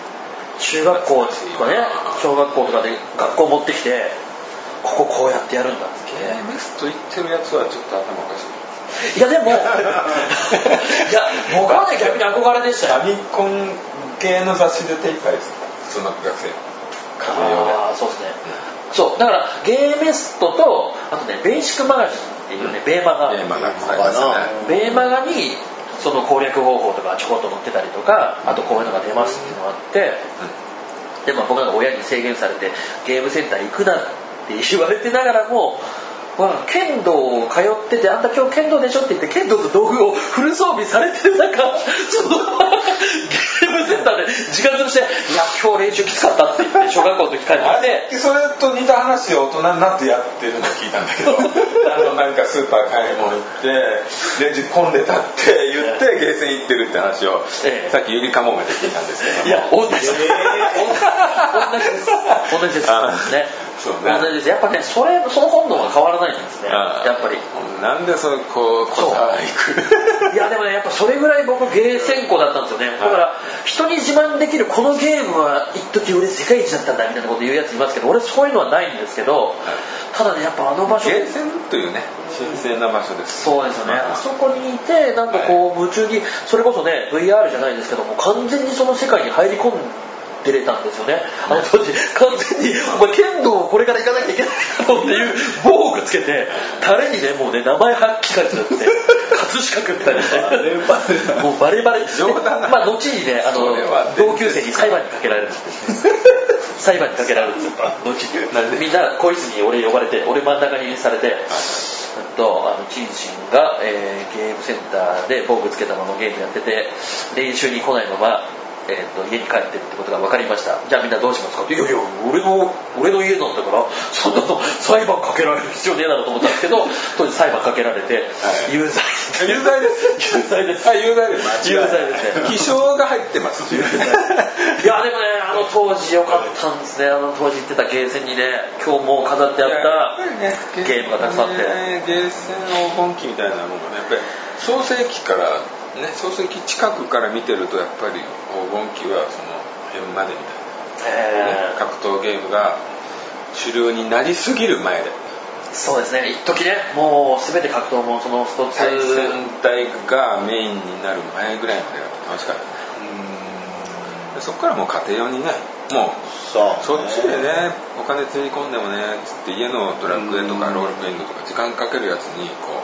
中学校とかね小学校とかで学校持ってきてこここうやってやるんだって。ゲームスと言ってるやつはちょっと頭おかしい。いやでも *laughs* いや僕はね逆に憧れでしたよ。ファミコン系の雑誌で手いっぱいですその学生家庭用でああそうですね、そうだからゲーメストとあとねベーシックマガジンっていうね、ベーマガ。ゲームがありますよねベーマガにその攻略方法とかちょこっと載ってたりとかあとこういうのが出ますっていうのがあって、でも僕なんか親に制限されてゲームセンター行くなって言われてながらもまあ、剣道を通ってて、あんた今日剣道でしょって言って、剣道と道具をフル装備され？てる中、その、ゲームセンターで時間潰して、いや、今日練習きつかったって言って、小学校の時帰ってあきて、れそれと似た話を大人になってやってるの聞いたんだけどあのなんかスーパー買い物行ってレジ混んでたって言って *laughs* ゲーセン行ってるって話を、ええさっきゆりかもめで聞いたんですけどいや、*laughs* 同じです。同じです。同じです。あね。そうね。同じです。やっぱね、それ、その本能は変わらないんですね。やっぱり。なんでそれこう答え行く？いやでもねやっぱそれぐらい僕ゲーセン校だったんですよね。だから人に自慢できるこのゲームは一時俺世界一だったんだみたいなこと言うやついますけど俺そういうのはないんですけどただねやっぱあの場所。ゲーセンというね神聖な場所です。そうですよね。あそこにいてなんかこう夢中にそれこそね VR じゃないですけども完全にその世界に入り込んで出れたんですよね。あの当時完全にお前剣道をこれから行かなきゃいけないだろうっていう防具つけてタレにねもうね名前はっきり書いてあって葛飾区みたいなね。もうバレバレ冗談だ。まあ後にねあの同級生に裁判にかけられるんですよ。裁判にかけられるんですよ。後に。みんな更衣室に俺呼ばれて俺真ん中にされてうんとあのチンシンが、えーゲームセンターで防具つけたままゲームやってて練習に来ないまま、えー、と家に帰ってるってことが分かりました。じゃあみんなどうしますか？っていやいや俺の俺の家なんだからそんなの裁判かけられる必要ねえだろうと思ったんですけど当時裁判かけられて、有罪有罪です。有罪です。はい有罪です。有罪ですね。気象が入ってます。いやでもねあの当時良かったんですね。あの当時行ってたゲーセンにね今日もう飾ってあったゲームがたくさんあって、ね、ゲーセン黄金期みたいなものがねやっぱり創世期からね創世期近くから見てるとやっぱり黄金期はその辺までみたいな、ねえ、格闘ゲームが主流になりすぎる前で。ーそうですね。一時ねもう全て格闘もそのスト2対戦隊がメインになる前ぐらいまでが楽しかったねでそこからもう家庭用にねもうそうそっちでねお金つぎ込んでもねつって家のドラッグエとかうんロールプレイングとか時間かけるやつにこ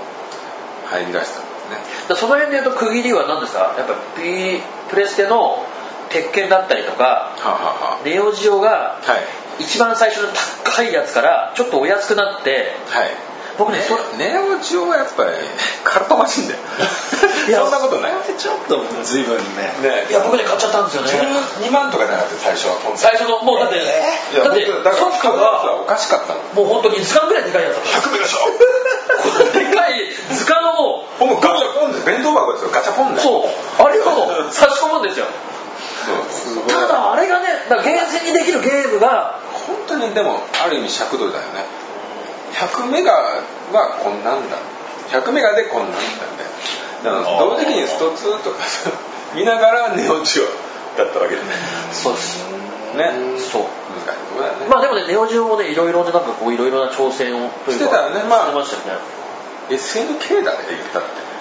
う入り出したね。だその辺で言うと区切りは何ですか？やっぱ P プレステの鉄拳だったりとかはあ、はネオジオがあ、はい。一番最初の高いやつからちょっとお安くなってはい。僕ねそネオジオはやっぱり体飛ばしいんだよ。いや *laughs* そんなことない。ちょっと随分ね。ね。いや僕ね買っちゃったんですよね。12万とかじゃなくて最初は最初のもうだって、いやだってソフトがおかしかったの。もう本当に図鑑ぐらいでかいやつだった。100ミリでしょ。でかい図鑑のもうもうガ弁当箱ですよガチャポンだよそうあれを差し込むんですよ。ただあれがねだからゲーセンにできるゲームが本当にでもある意味尺度だよね。100メガはこんなんだ。100メガでこんなんだみたいなだから同時期にスト2とかさ見ながらネオジオだったわけでね。そうです。ね。そう。難しい。とこだよね、まあでもねネオジオもねいろいろねなんかこういろいろな挑戦をしてたよね。まあしてましたよね。SNK だね言ったって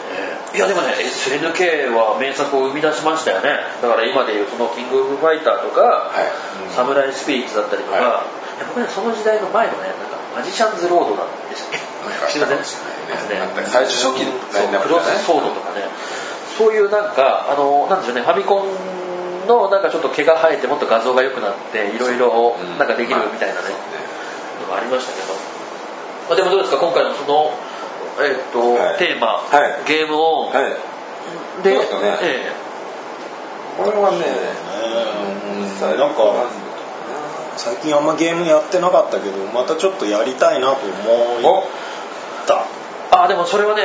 いやでもね SNK は名作を生み出しましたよね。だから今でいうそのキングオブファイターとか、はい。サムライスピリッツだったりとか、はい。僕ねその時代の前のねなんかマジシャンズロードなんでしたっけ？なんかあったかもしれないね。あった最初初期のクロスソードとかね。そういうなんかあのなんでしょうねファミコンのなんかちょっと毛が生えてもっと画像が良くなっていろいろうん。なんかできるみたいなね、そうのがありましたけど、まあ、でもどうですか？今回のその、えっとはい。テーマ、はい。ゲームオン、はい。でそうですよね。えこれはねうんなんか最近あんまゲームやってなかったけどまたちょっとやりたいなと思いお。た。えあでもそれはね、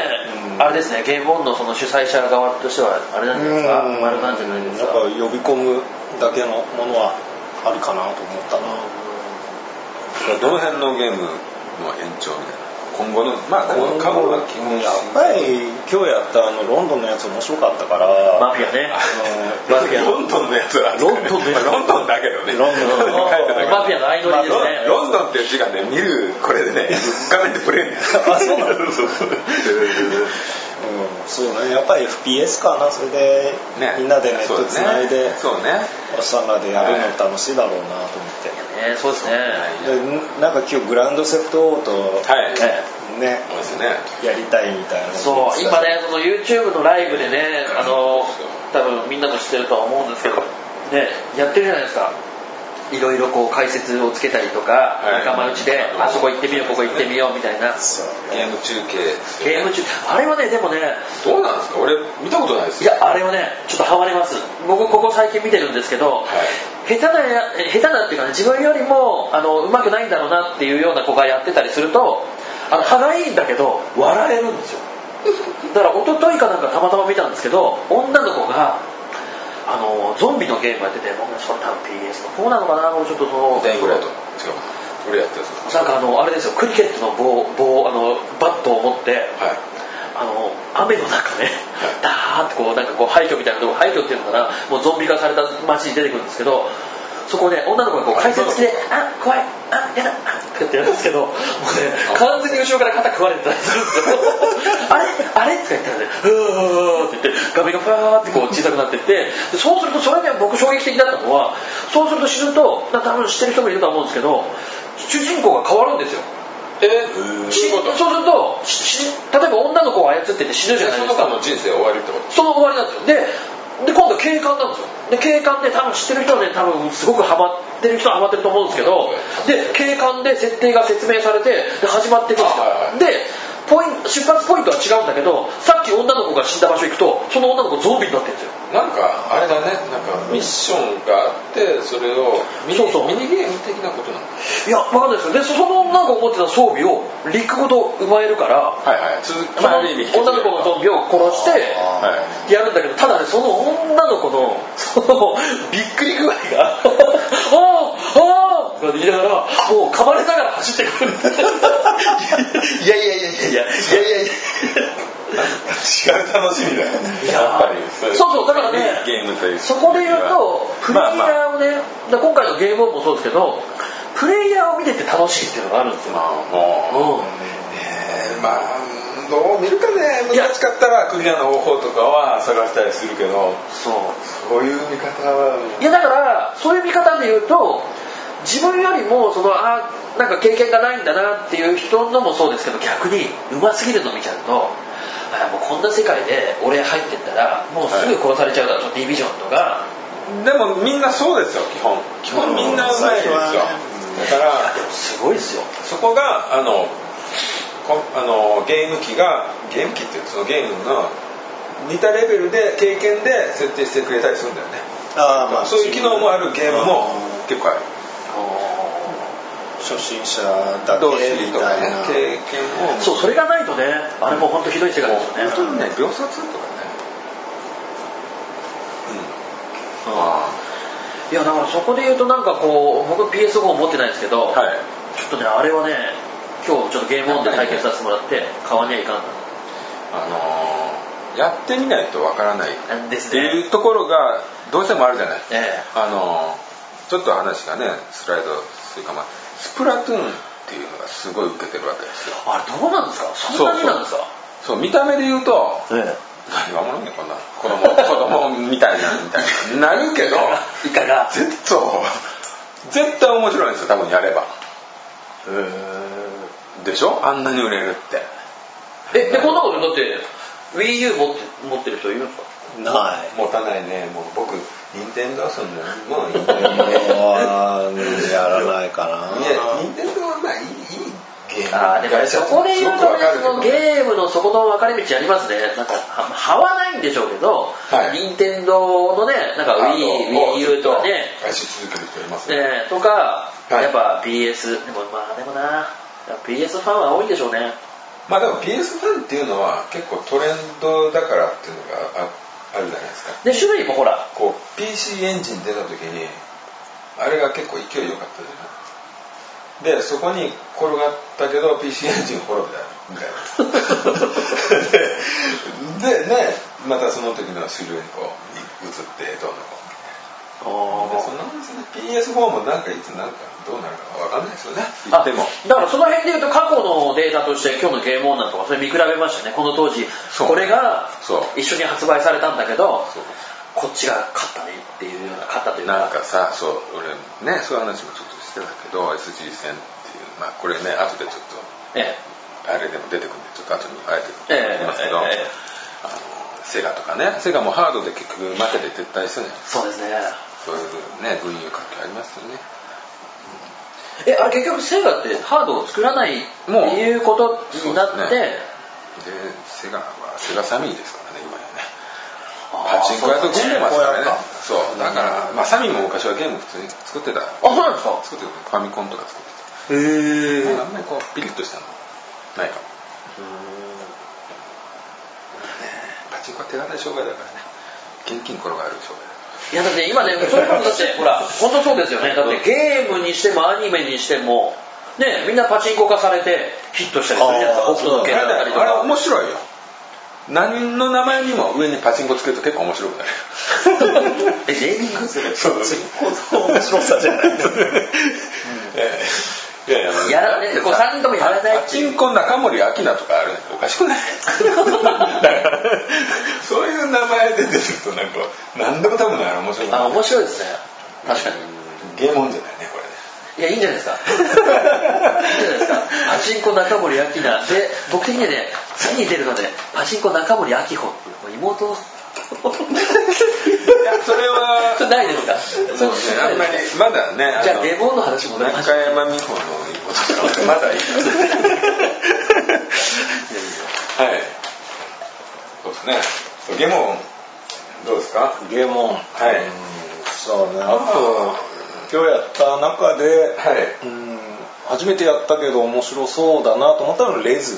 うん。あれですね。ゲームオンのその主催者側としてはあれなんじゃないですか？丸なんじゃないですか？やっぱ呼び込むだけのものはあるかなと思ったな。どの辺のゲームの延長みたいな？今後のまあ今後買うのは基本やっぱり今日やったあのロンドンのやつ面白かったから。マフィアね。*laughs* マフィア。ロンドンのやつはロンドンのやつまあロンドンだけどね。ロンドン。書いてたけどマフィアの相乗りですね、ロンドンっていう字がね見るこれでね画面でプレイあそうなの？*laughs* そうそ *laughs* ううん、そうね。やっぱり FPS かな。それで、ね。みんなでネットつないでそうね。おっさんらでやるの楽しいだろうなと思って、ね。そうですね。でなんか今日グランドセフトオート、はいねねそうですね。やりたいみたいなそう。今ねその YouTube のライブでねあの多分みんなも知ってるとは思うんですけどねやってるじゃないですかいろいろこう解説をつけたりとか、はい。仲間内であそこ行ってみようここ行ってみようみたいな。ゲーム中継。ゲーム中あれはねでもねどうなんですか？俺見たことないです。いやあれはねちょっとハマります。僕ここ最近見てるんですけど、下手なや下手なっていうかね自分よりもあの上手くないんだろうなっていうような子がやってたりするとあの歯がいいんだけど笑えるんですよ。だから一昨日かなんかたまたま見たんですけど女の子があのゾンビのゲームやっててもうそれ多分 PS の方なのかなもうちょっとそのダイイングライト違う。俺やってるんですなんかあのあれですよクリケットの棒棒あのバットを持ってはい。あの雨の中ねダーってこうなんかこう廃墟みたいなとこ廃墟っていうのかなもうゾンビ化された街に出てくるんですけどそこね女の子がこう解説して「あ怖い。あやだ。あ」ってやってやるんですけどもうね完全に後ろから肩食われてたりするんですよ。*laughs* あれあれ？って言ったらね「うー」って言って画面がファーってこう血さくなってってでそうするとそれで僕衝撃的だったのはそうすると死ぬと多分知ってる人もいると思うんですけど主人公が変わるんですよ。えしそうするとし例えば女の子を操ってて死ぬじゃないですか。その子の人生終わりってこと？その終わりなんですよ。でで今度は警官なんですよ。で警官で多分知ってる人はね多分すごくハマってる人はハマってると思うんですけどで警官で設定が説明されてで始まっていくんですよ、あはいはい。でポイン出発ポイントは違うんだけどさっき女の子が死んだ場所行くとその女の子ゾンビになってるんですよ。なんかあれだね。なんかミッションがあってそれをミニそうそう。ミニゲーム的なことなのいやわかんないですよ。でその女の子が持ってた装備を陸ごと奪えるからはいはい。続きその女の子のゾンビを殺してはいやるんだけどただねその女の子のそのびっくり具合が「ああああ!」とか言いながらもう噛まれながら走ってくるんです *laughs* いやいやいやいやいや。いやいやいや。違う楽しみだ。よねやっぱり。そうそうだからねゲームという。そこで言うとプレイヤーをね、だから今回のゲームオンもそうですけどプレイヤーを見てて楽しいっていうのがあるんですよ、まあもう、うん。えーまあどう見るかね。難しかったらクリアの方法とかは探したりするけどそう。そういう見方は。いやだからそういう見方で言うと自分よりもそのあなんか経験がないんだなっていう人のもそうですけど逆にうますぎるの見ちゃうとあもうこんな世界で俺入ってったらもうすぐ殺されちゃうだろ、ディビジョンとか。でもみんなそうですよ基本。基本みんなうまいですよ。だからすごいですよ。そこがあのこあのゲーム機がゲーム機っていうそのゲームの似たレベルで経験で設定してくれたりするんだよね。あーまあそういう機能もあるゲームも結構ある初心者だ同けみたいな経験を。そうそれがないとねあれも本当ひどい世界ですよね。本当にね秒殺とかね。うん。あいやだからそこで言うとなんかこう僕 PS4 持ってないんですけど、あはい。ちょっとねあれはね今日ちょっとゲームオンで体験させてもらって買わにはいかんなあのーやってみないとわからない。ってですね。いうところがどうしてもあるじゃない。ええ。あのーちょっと話がねスライドするかもスプラトゥーンっていうのがすごい受けてるわけですよ。あれどうなんですか？そんなになんですか？そう見た目で言うとえ何がおもろいねこんな子供子供みたいなみたいになるけどえいかが。絶対絶対面白いんですよ多分やれば。でしょ？あんなに売れるって。えでこんなことだって WiiU 持って持ってる人いるんですか？ない。持たないね。もう僕任天堂遊んでもういいあーやらないかな。いや、任天堂はまあいい、いいゲーム。あーでもそこで言うとねそのゲームのそこの分かれ道ありますねなんかはははないんでしょうけど、はい任天堂のねなんか WiiWiiU とかね愛し続ける人いますね。ねとか、はいやっぱ PS でもまあでもな PS ファンは多いんでしょうねまあでも PS ファンっていうのは結構トレンドだからっていうのがああるじゃないですか。で種類もほら。こう PC エンジン出た時にあれが結構勢い良かったじゃない？でそこに転がったけど PC エンジン滅びたみたいな。*laughs* ででねまたその時の主流にこう移ってどうのこうでそんなもんですよね PS4 もなんかいつなんかどうなるかわかんないですよね。言あってもだからその辺で言うと過去のデータとして今日のゲームオンなんとかそれ見比べましたね。この当時これが一緒に発売されたんだけどこっちが勝ったねっていうような勝ったというなんかかさそう俺ねそういう話もちょっとしてたけど SG 戦っていうまあこれね後でちょっとえあれでも出てくるんでちょっと後にあえてええ言いますけど、ええあのセガとかねセガもハードで結局負けて撤退したじゃないそうですねそういうね群雄割拠ありますよね。えあれ結局セガってハードを作らないもういうことになって、でセガはセガサミーですからね今やね。パチンコ屋と組んでますからね。そう。だから、まあ、サミーも昔はゲーム普通に作ってた。あそうなんですか。作ってたファミコンとか作ってへえた、あんまりこうピリッとしたの。ないかも。パチンコは手堅い商売だからね。現金転がる商売だいやだって今ねそれこそだってほら本当そうですよね。だってゲームにしてもアニメにしてもねみんなパチンコ化されてヒットしたりするじゃないですか。北斗のあれか面白いよ。何の名前にも上にパチンコつけると結構面白くなる。*laughs* えネーミング？するそうそう *laughs* 面白さじゃない。*laughs* いやいややらねこう3人ともやらないパチンコ中森明菜とかあるおかしくない？*laughs* だからそういう名前出てるとなんか何でも多分ね面白い。あ面白いですね。確かに。ゲームオンじゃないねこれね。いやいいんじゃないですか。*laughs* いいんじゃないですか。パチンコ中森明菜で僕的にはね次に出るのでパチンコ中森明穂っていう妹それはそれないですかそうですねあんまりまだねじゃあデモンの話もね中山美穂の妹とかまだいい *laughs* はい。そうですね。ゲームオンどうですか？ゲームオン。はい。そうね。あと今日やった中で、はい。うん初めてやったけど面白そうだなと思ったのはレズ。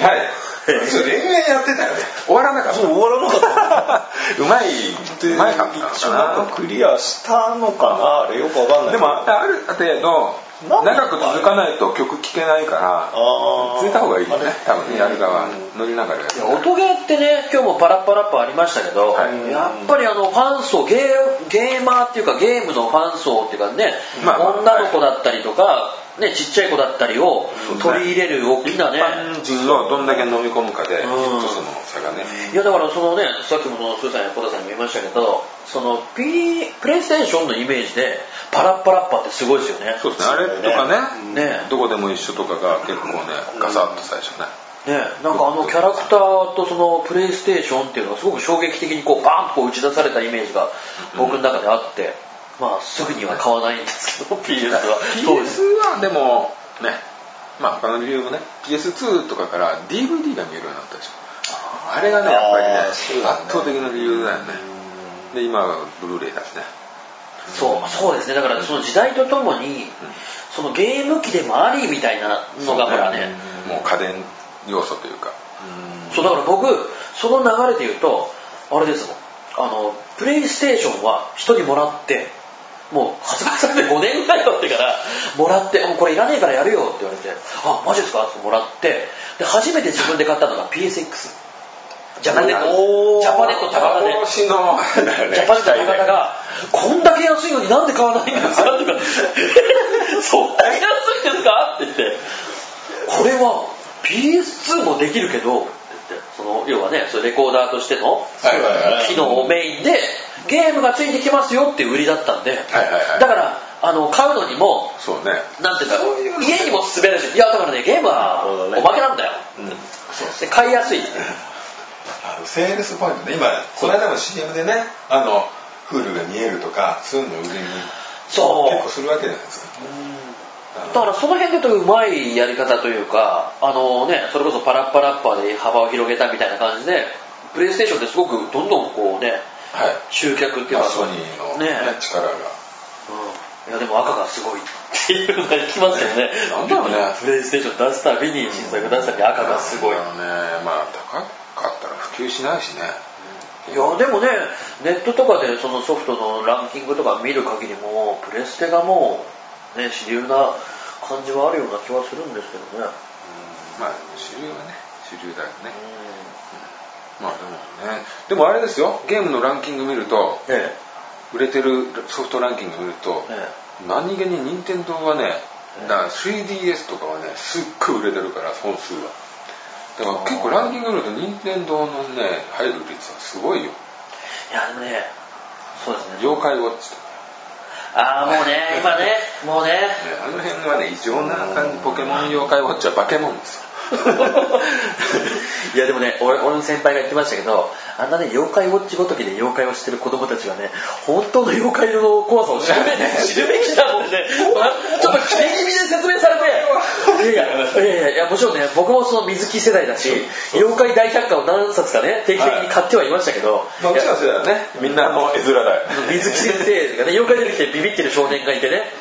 はいそう恋愛やってたよね。終わらなかった。そ *laughs* う終わらなかった。うまい。うでまいかったの一応なんかかクリアしたのかな？あれよくわかんない。なでもある程度長く続かないと曲聴けないからあ続いた方がいいよね。多分ねやる側。うん。乗りながら音ゲーってね今日もパラッパラッパありましたけど、はい。やっぱりあのファン層ゲーゲーマーっていうかゲームのファン層っていうかね、まあまあ女の子だったりとか、ね、ちっちゃい子だったりを取り入れる大きなね、一般人をどんだけ飲み込むかでうん。とその差がね。いやだからそのねさっきもそのスーさんや小田さんにも言いましたけどその P プレイステーションのイメージでパラッパラッパってすごいですよね。そうですね。あれとかねね。どこでも一緒とかが結構ねガサッと最初ね。ね、なんかあのキャラクターとそのプレイステーションっていうのがすごく衝撃的にこうバーンとこう打ち出されたイメージが僕の中であって、まあすぐには買わないんですけど *laughs* PS は。PS は。でもねまあ他の理由もね PS2 とかから DVD が見えるようになったでしょ。あれがねやっぱりね圧倒的な理由だよね。で今はブルーレイだしね。そうそうですね。だからその時代とともにそのゲーム機でもありみたいなのがほらねもう家電要素というか。そうだから僕その流れで言うとあれですもん。あのプレイステーションは人にもらってもう発売されて5年ぐらい経ってからもらって「もうこれいらねえからやるよ」って言われて「あマジですか?」ってもらってで初めて自分で買ったのが PSX ジャパネットジャパネット高田で。ジャパネット高田が「こんだけ安いのになんで買わないんですか?」とか「*laughs* そんなに安いんですか?」って言って「これは PS2 もできるけど」って言って。その要はねそのレコーダーとしての機能をメインでゲームがついてきますよって売りだったんで、はいはいはい。だからあの買うのにもそうね。なんていうんだろう家にも進めるしいやだからねゲームはおまけなんだよ、で買いやすい。*laughs* あのセールスポイントね。今この間も CM でねあのフールが見えるとかそういうのを売りにそう。結構するわけじゃないですか。だからその辺でとうまいやり方というかあのねそれこそパラッパラッパーで幅を広げたみたいな感じでプレイステーションってすごくどんどんこうねはい。集客っていうかまあソニーの、ねね。力が。うん。いやでも赤がすごいっていうのが聞きますよね。なんだろうね。プレイステーション出すたびに新作出すたびに赤がすごい。うねまあ高かったら普及しないしね。いやでもねネットとかでそのソフトのランキングとか見る限りもプレステがもうね主流な感じはあるような気はするんですけどね。まあ主流はね。主流だよねまあでもね。でもあれですよ。ゲームのランキング見るとえ売れてるソフトランキング見るとええ。何気に任天堂はねだから 3DS とかはねすっごい売れてるから本数は。だから結構ランキング見ると任天堂のね入る率はすごいよ。いやでもねそうですね。妖怪ウォッチとか。ああもうね今ねもうね。ねあの辺はね異常な感じ。ポケモン妖怪ウォッチは化け物ですよ *laughs* いやでもね俺俺の先輩が言ってましたけどあんなね妖怪ウォッチごときで妖怪を知ってる子供たちはね本当の妖怪の怖さを知るべ *laughs* 知るべきだもんね。まあちょっと切れ気味で説明されて。いやいやいやいやもちろんね僕もその水木世代だし妖怪大百科を何冊かね定期的に買ってはいましたけど、まあうちはそうだよねみんなあの絵面。だよ水木先生がね妖怪出てきてビビってる少年がいてね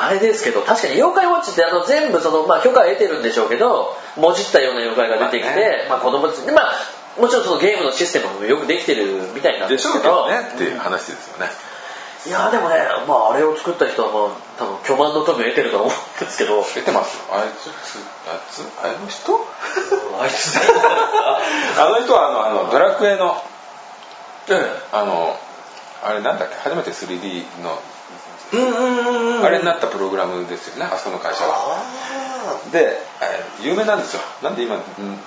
あれですけど確かに妖怪ウォッチってあの全部その、まあ、許可を得てるんでしょうけどもじったような妖怪が出てきて、まあ子供たちでまあもちろんそのゲームのシステムもよくできてるみたいなんでしょうけですけどどねっていう話ですよね。いやでもね、まあ、あれを作った人は、まあ、多分巨万の富を得てると思うんですけど。出てますよ。あいつあいつあの人？あいつあの人はあのあのドラクエのえあのあれなんだっけ？初めて 3D のうんうんうんうんあれになったプログラムですよねあそこの会社は。あでえー有名なんですよ。なんで今うん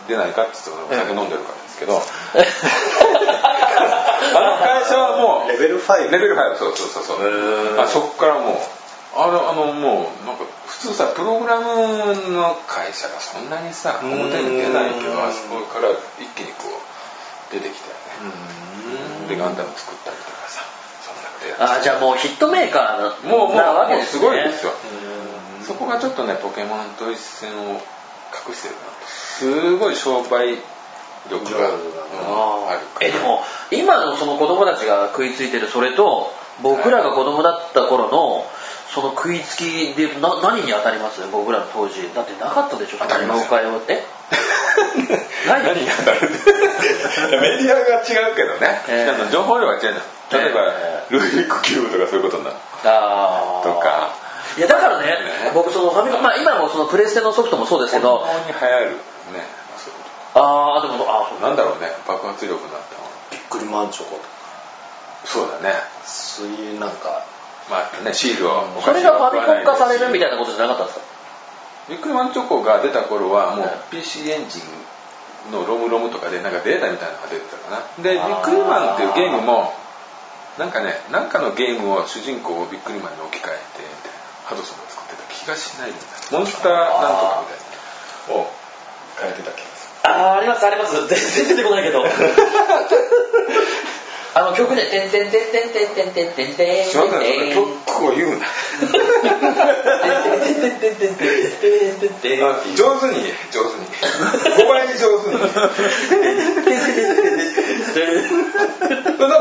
出ないかって言うとお酒飲んでるからですけど。*laughs* レベル5レベル5そうそうそう。そうあそこからもうあのあのもうなんか普通さプログラムの会社がそんなにさうん。表に出ないけどあそこから一気にこう出てきたよね。でガンダム作ったりとかって。あーじゃあもうヒットメーカーなもうもうなわけですごいですよ。うん。そこがちょっとねポケモンと一線を隠してるなすごい商売力が、うんあるえでも今のその子供たちが食いついてるそれと僕らが子供だった頃のその食いつきでな何に当たります？僕らの当時。だってなかったでしょ？当たりますよ。って。*laughs* 何何が当たる？*laughs* メディアが違うけどね、ええ。あの情報量が違うじゃん例えば、えルービックキューブとかそういうことになる。あー。とか。いやだからねね。僕そのファミコンまあ今もそのプレステのソフトもそうですけど。子供に流行るね。そういうこああでもあとなんだろうね。爆発力になったのびっくりマンチョコとか。そうだね。そういうなんか。まあねシールをそれがファミコン化されるみたいななことじゃなかったんですか？ビックリマンチョコが出た頃はもうはい PC エンジンのロムロムとかでなんかデータみたいなのが出てたかな。でビックリマンっていうゲームもなんかねなんかのゲームを主人公をビックリマンに置き換えてみたいなハドソンが作ってた気がしないみたいなモンスターなんとかみたいな。を変えてた気がする。ああありますあります。全然出てこないけど。*laughs* あの曲で「てんてんてんてんてんてんてんてんてん」すいませんそれ曲を言うな。あ上手に上手に5倍に上手になんか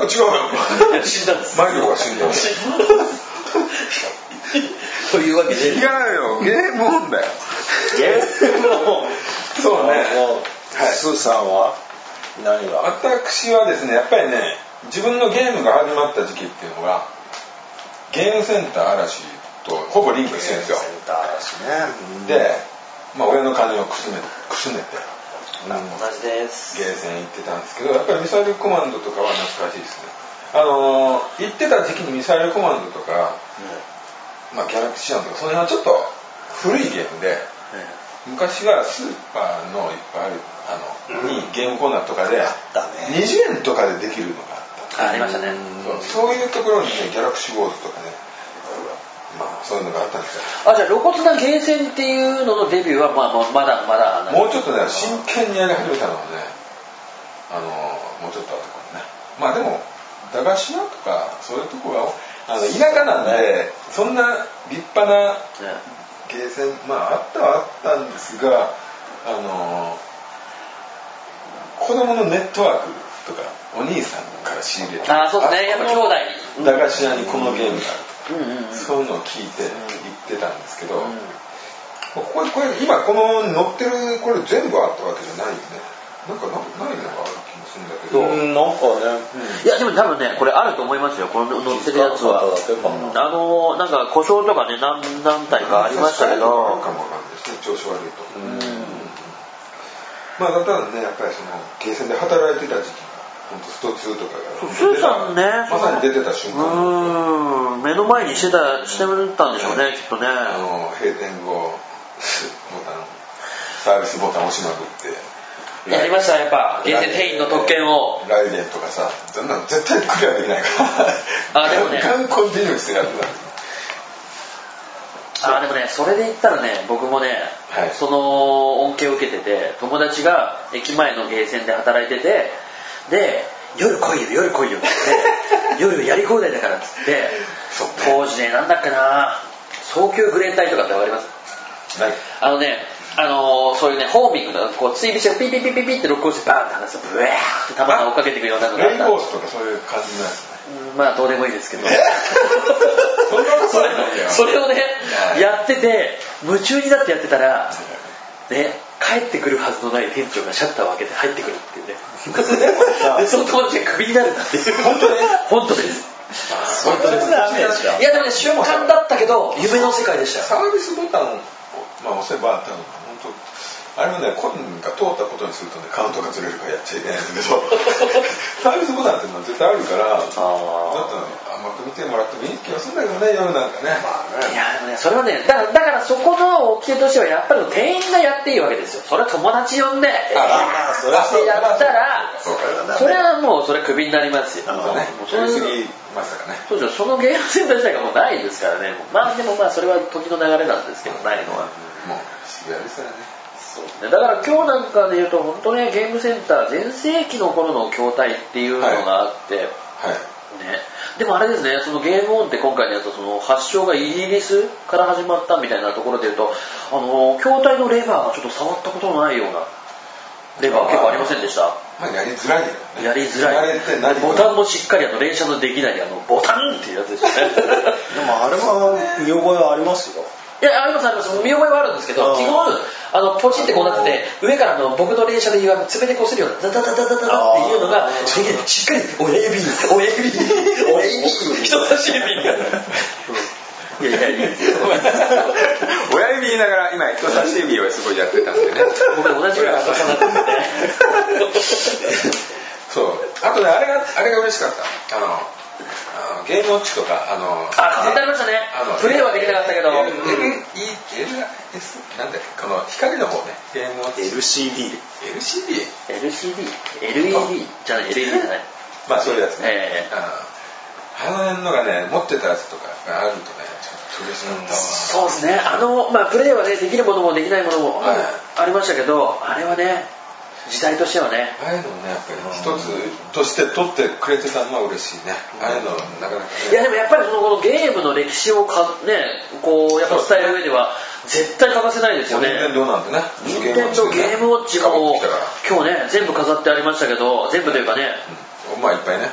違うよ死んだんですマリオが死んだよというわけで違うよゲームオンだよゲームのそうね。はいスーさんは何が私はですね。やっぱりね。自分のゲームが始まった時期っていうのがゲームセンター嵐とほぼリンクしてるんですよセンターだしね。で、まあ、親の金をくすめてくすねて。同じです。ゲーセン行ってたんですけどやっぱりミサイルコマンドとかは懐かしいですね。あのー行ってた時期にミサイルコマンドとか、まあ、ギャラクシアンとかその辺はちょっと古いゲームで昔はスーパーのいっぱいあるあの、にゲームコーナーとかでだね。20円とかでできるのがあったあありましたね。そうそういうところにねギャラクシーウォーズとかねまあそういうのがあったんですよ。あじゃあ露骨なゲーセンっていうののデビューはまあまあまだまだもうちょっとね真剣にやり始めたのはねあのもうちょっと後からね。まあでも駄菓子屋とかそういうとこはあの田舎なんでそんな立派なね。ゲーセンまああったはあったんですがあの子供のネットワークとかお兄さんから仕入れてあーそうですね。やっぱ兄弟。弟駄菓子屋にこのゲームがあるそういうのを聞いて行ってたんですけど、こここれ今この載ってるこれ全部あったわけじゃないよね。なんかなないのがある気もするんだけど、うんなんかね。いやでも多分ねこれあると思いますよこの乗ってるやつは。あのなんか故障とかね何何体かありましたけあるどかもわかんないですね調子悪いと、まあだったらねやっぱりそのゲーセンで働いてた時期がスト2とかが。スーさんね。まさに出てた瞬う間ーん。目の前にしてたしてたんでしょうねきっとね。あの閉店後ボタンサービスボタン押しまくって。やりましたやっぱ。ゲーセン店員の特権を。ライデンとかさそんなの絶対クリアできないから。あでもね。ガンコンティニューしてやってたあでもねそれで言ったらね僕もね、はい。その恩恵を受けてて友達が駅前のゲーセンで働いててで夜来いよ夜来いよって言って夜やり放題だからっつって当時ねなんだっけな早急グレー隊とかってわかります？はい。あのねあのーそういうねホーミングのこう追尾してピピピピピって録音してバーンって離すとブワーって弾が追っかけてくるようなのがあったレインボースとかそういう感じのやつ。ねうんまあどうでもいいですけど。*laughs* それそれをねはい。やってて夢中になってやってたらね帰ってくるはずのない店長がシャッターを開けて入ってくるっていうねで *laughs* その友達がクビになるっていう本当ね本当です。本当です。いやでもね瞬間だったけど夢の世界でしたサービスボタンを、まあ、押せば多分あれはねコインが通ったことにするとねカウントがずれるからやっちゃいけないんだけど *laughs* サービスボタンっていうのは絶対あるからだって甘く見てもらってもいい気がするんだけどね夜なんかね。まあね。いやでもねそれはねだからだからそこの掟としてはやっぱり店員がやっていいわけですよ。それは友達呼んであまあそれはそうやったらそれははもうそれクビになりますよ。あそうね。もうそれやりすぎましたかね。そうですよそのゲームセンター自体がもうないですからね。まあでもまあそれは時の流れなんですけどないのは。もう渋谷ですからねそうね。だから今日なんかで言うと本当ねゲームセンター全盛期の頃の筐体っていうのがあって、はい。ね、でもあれですね、そのゲームオンって今回のやつ、その発祥がイギリスから始まったみたいなところで言うと、あの、筐体のレバーがちょっと触ったことのないようなレバー結構ありませんでした？まあやりづらいよね。やりづらい。ボタンもしっかりあの連射のできないあのボタンっていうやつですよね。*laughs* でもあれは見覚えはありますよ。いや、ありますあります。見覚えはあるんですけど、基本、あの、ポチってこうなってて、上からあの僕の連射で言う爪でこするような、ダダダダダダダっていうのが、あー。しっかり親指、親指、親指、人差し指が。いやいやいや、親指言いながら今人差し指をすごいやってたんでね。僕同じぐらい赤さになってて。*laughs* そう。あとねあれがあれが嬉しかった。あのあのゲームウォッチとかあのあ、飾ってありましたねあの。プレイはできなかったけど。L, L, E, L, S なんだっけこの光の方ねゲームウォッチ LCD LCD LCD、LED じゃない、LED じゃない。まあそういうやつね、ええあのあののがね持ってたやつとかがあるとねちょっと嬉しかったわ、そうですね。あの、まあ、プレイはね、できるものもできないものもはいありましたけど、あれはね、時代としてはね、ああいうのをねやっぱり一つとして取ってくれてたのは嬉しいね、ああいうのなかなかね。いやでもやっぱりそのこのゲームの歴史をかねこうやっぱ伝える上では絶対欠かせないですよね。任天堂なんてね。任天堂ゲームウォッチかぶもってきたから今日ね全部飾ってありましたけど全部というかね。うん。まあいっぱいね。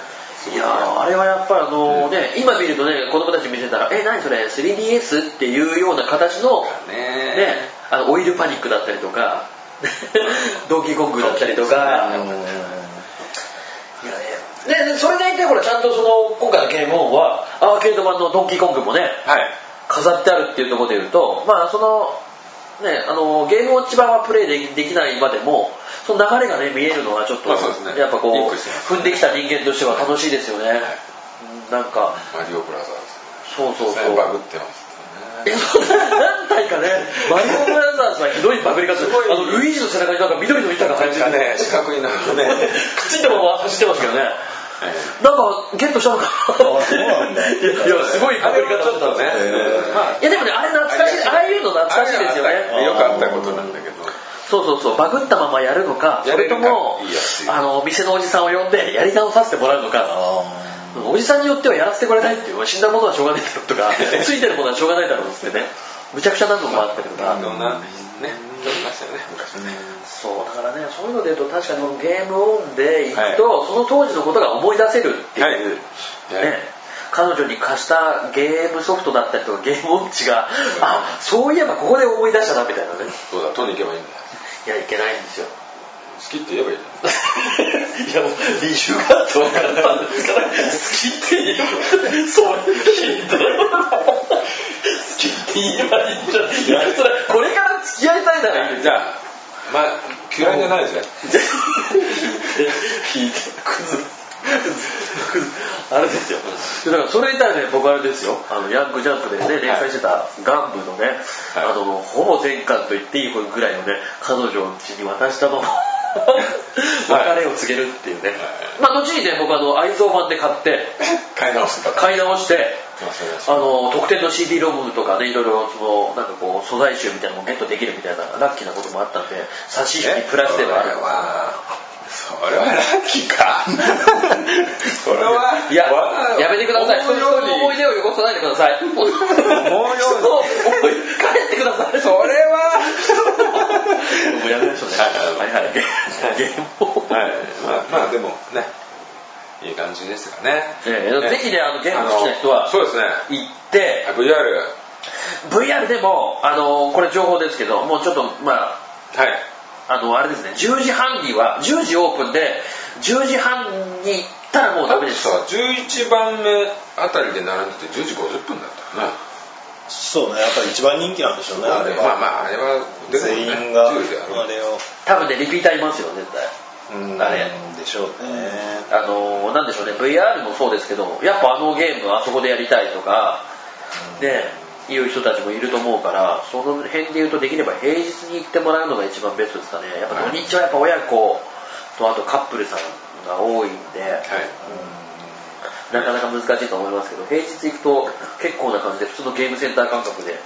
いやーあれはやっぱりあのね、今見るとね子供たち見せたら「え何それ 3DS?」っていうような形のね。ねあのオイルパニックだったりとかドンキーコングだったりとか。いやねでそれでいてほらちゃんとその今回のゲームオンはアーケード版のドンキーコングもねはい。飾ってあるっていうところで言うとまあそのねあのゲームウォッチ版はプレイできできないまでもその流れがね見えるのはちょっと、まあそうですね。やっぱこう踏んできた人間としては楽しいですよね、なんかマリオブラザーズ。そうそうそう。バグってます。え何体かね、マリオブラザーズはひどいパクリ方。あの、ルイージの背中になんか緑の板が入ってて、な *laughs* んかね四角いな。のねくっついたまま走ってますけどね。*laughs* なんか、ゲットしたのか？なそうなんだ。いや、すごいパあクリ方ちょっとね、いや、でもね、あれ懐かしい、ああいうの懐かしいですよね。よかったことなんだけど。そうそうそう、バグったままやるのか、それともあの、店のおじさんを呼んでやり直させてもらうのか、おじさんによってはやらせてくれないっていう、死んだものはしょうがないだろうとか、*laughs* ついてるものはしょうがないだろうってね、むちゃくちゃなのもあったけどな。いろん。なね人いましたよね昔ね。そうだからねそういうので言うと確かにゲームオンで行くと、その当時のことが思い出せるっていう、はい。ね彼女に貸したゲームソフトだったりとかゲームウォッチが、あそういえばここで思い出したなみたいなね。そうだ取りに行けばいいんだよ。いやいけないんですよ。好きって言えばいい。じゃんいやもう理由があって分かったんですから好きって言うそうひどい好きって言えばいい。んじゃんいやそれこれから付き合いたいならいい。じゃあまあ嫌いじゃないですね聞いてクズあれですよだからそれに対して僕あれですよあのヤングジャンプでね連載してたガンブのね、はいあのほぼ全巻と言っていい。ぐらいのね彼女をうちに渡したまま *laughs* 別れを告げるっていうね、まあ後にね僕あの愛蔵版で買って買い直すんだ買い直してまあの特典の CD ロムとかねいろいろそのなんかこう素材集みたいなのもゲットできるみたいなラッキーなこともあったんで差し引きプラスではあるそれはラッキーか *laughs* それはいやわ、やめてください。思うよう思い出を汚さないでください。思うように。帰ってください。それはもうやめましょうね。はいはい。ゲームを。はいまあまあでもねいい感じですがねええぜひね、あの、ゲーム好きな人はそうですね行って、あ VR VR でも、あの、これ情報ですけど、もうちょっと、まあ、はいあの、あれですね、10時半には、10時オープンで、10時半に行ったらもうダメです。さ11番目あたりで並んでて10時50分だったよねそうね。やっぱり一番人気なんでしょうねあれまあはまああれは全員があ10時である。れを。多分ね、リピーターいますよ、絶対。うん。あれ。でしょうね。あのなんでしょうね。VR もそうですけどやっぱあのゲームあそこでやりたいとか、ねいう人たちもいると思うからその辺で言うとできれば平日に行ってもらうのが一番ベストですかね。やっぱ土日はやっぱ親子とあとカップルさんが多いんで、はい。なかなか難しいと思いますけど平日行くと結構な感じで普通のゲームセンター感覚ではい。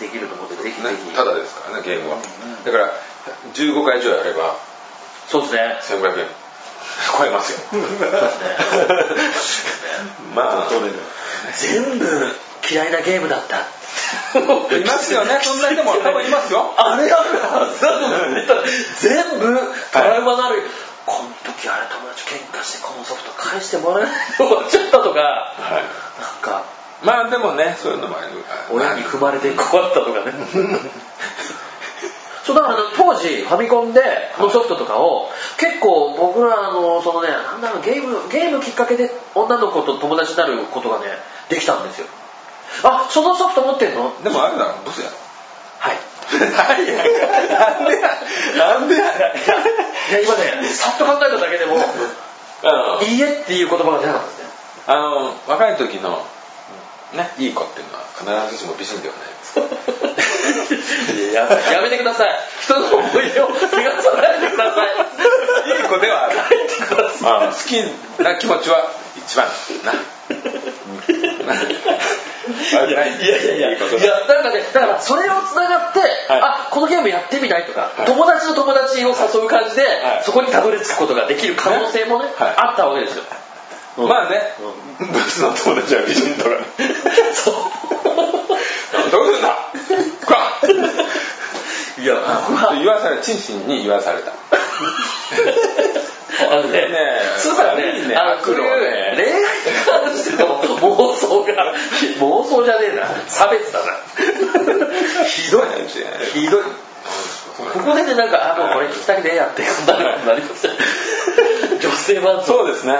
できると思ってぜひぜね。ひ、ただですからねゲームは。だから15回以上やればそうですね。1500円。超えますよ。まあ。全部嫌いなゲームだった。*laughs* いますよね。*laughs* そんな人も多分いますよ。あれあるはずだと思って全部トラウマなる、この時あれ友達喧嘩してこのソフト返してもらえないで終わっちゃったとか、はい。なんかまあでもねそういうのもある。親に踏まれて困ったとかね。*laughs* そうだからあの当時ファミコンでのソフトとかを結構僕らのそのねなんだろうゲームゲームきっかけで女の子と友達になることがねできたんですよあそのソフト持ってんの？でもあれだろブスやろ。はい。なんでやなんでやいや今ねさっと考えただけでもいいえっていう言葉が出なかった。ですねあの若い時のねいい子っていうのは必ずしも美人ではないです。い *laughs* ややめてください。人の思い出を気がさないでください。*laughs* いい子ではある。書い好きな気持ちは一番な。*laughs* いやいやいやいや、なんかね、だからそれをつながって、はい。あこのゲームやってみないとか、はい。友達の友達を誘う感じで、はい。そこにたどり着くことができる可能性もね、はい。あったわけですよ。うん。まあね、ブスの友達は美人とか。ね。*laughs* そう。どうするんだ？こらいや、僕は、言わされ、チンシンに言わされた。*laughs* あのね、ねえスーさんね、いいねあの、そういう恋愛に関しての妄想が、妄想じゃねえな、差別だな。ひどい、ひどい。ここでね、なんか、あ、もうこれ聞きたくねえやってなるなりますよ女性版そうですね。うん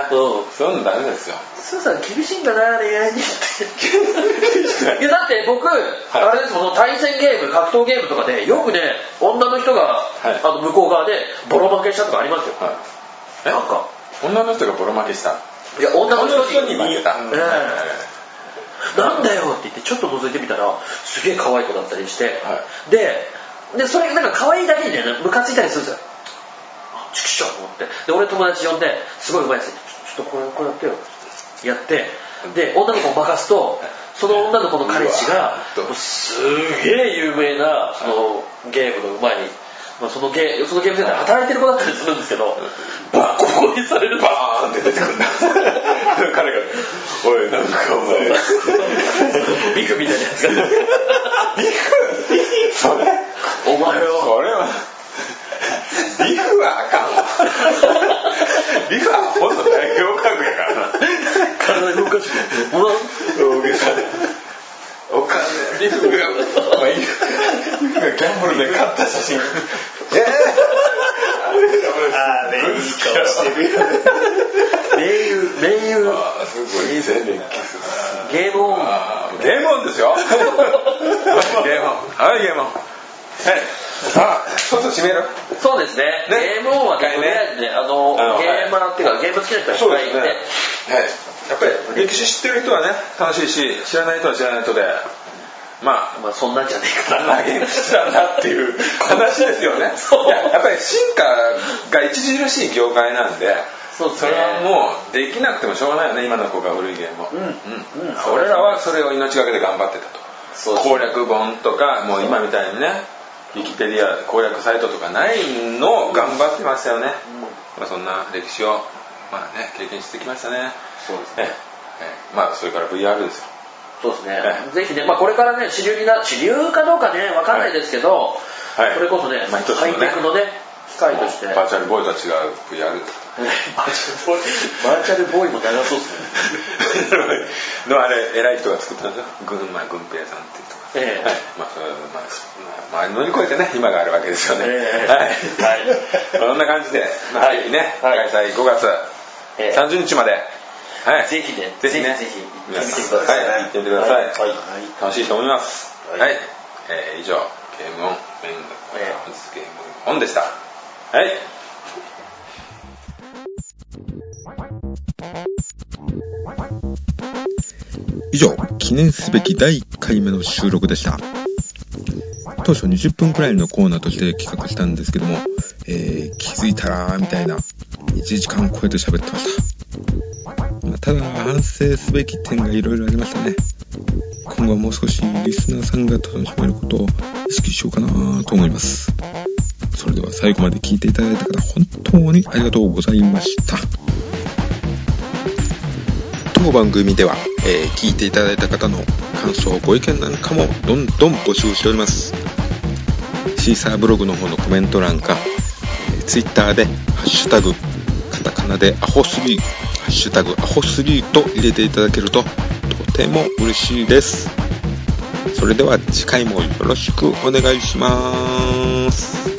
そういうのダメですよ。スーさん厳しいんだな、恋愛にって。*laughs* いや、だって僕、あれですもん、対戦ゲーム、格闘ゲームとかで、よくね、女の人が、はいあの向こう側でボロ負けしたとかありますよ。はいえ？なんか。女の人がボロ負けした。いや、女の人に負けた。ええ。なんだよって言ってちょっと覗いてみたらすげえ可愛い子だったりして、はででそれなんか可愛いだけにねムカついたりするんですよあチキショーと思って。で俺友達呼んですごいうまいですちょっとこれこれやってよ。やって。で女の子を任すとその女の子の彼氏がすげえ有名なそのゲームのうまい、まあ、そのゲそのゲームセンターで働いてる子だったりするんですけどボコボコにされるバーンって出てくるんだ。*laughs* 彼が、おい、なんかお前。ビクみたいなやつがそれ？お前をそれは、リフはあかんわ。リフはほんと代表格やからな。体動かしてもらう大げさで。お金、リフが、まあ、リフがギャンブルで買った写真。えあれいい顔してるよね名優名優あすごい全然ゲー。ムオンあー。ゲー。ムオンですよ。ゲー。ムオン。はい、ゲー。ムオン。はい。さあ、そうそう締める。そうですねねゲー。ムオンはね一回ねとりあえずねあのあのゲー。マー。っていうかゲー。ム好きな人はいっぱいいてはい。やっぱり歴史知ってる人はね、楽しいし、知らない人は知らない人で、まあ、まあそんなんじゃねえかな投げ口だなっていう話ですよね。そういややっぱり進化が著しい業界なんで、そうねれはもうできなくてもしょうがないよね、今の子が古いゲームを。うんうんうん俺らはそれを命がけで頑張ってたと。ね攻略本とか、もう今みたいにね、ウィキペディア攻略サイトとかないのを頑張ってましたよね。まあ、そんな歴史を、まあね、経験してきましたね。そうですね。ね。ええ。まあ、それから VR ですよ。そうですね。はいぜひねまあこれからね主流にな主流かどうかねわかんないですけどはい。それこそねまあね。ハイテクのね機械として。バーチャルボーイとは違う VR バーチャルボーイバーチャルボーイも長そうですね。*laughs* のあれ偉い人が作ったんですよ。群馬軍平さんっていう人が、ええ。はい。まあまあ、まあ、乗り越えてね今があるわけですよね、ええ。はい、はい、こんな感じで、まあ、はい。ぜひね、はい。開催5月ええ。30日まで、はい、ぜひね。ぜひね。ぜひぜひ皆さん行ってみてください。はい、行ってみてください、はい。はい楽しいと思います。は、はい。いえー以上ゲームオンメインのゲームオンでした。はい。以上、記念すべき第1回目の収録でした。当初20分くらいのコーナーとして企画したんですけども、えー、気づいたら、みたいな、1時間超えて喋ってました。まあただ、反省すべき点がいろいろありましたね。今後はもう少しリスナーさんが楽しめることを意識しようかなと思います。それでは最後まで聞いていただいた方、本当にありがとうございました。当番組では、えー聞いていただいた方の感想、ご意見なんかもどんどん募集しております。シーサーブログの方のコメント欄か、えー、ツイッターで、ハッシュタグ、カタカナでアホ3、ハッシュタグアホスリーと入れていただけると、とても嬉しいです。それでは次回もよろしくお願いします。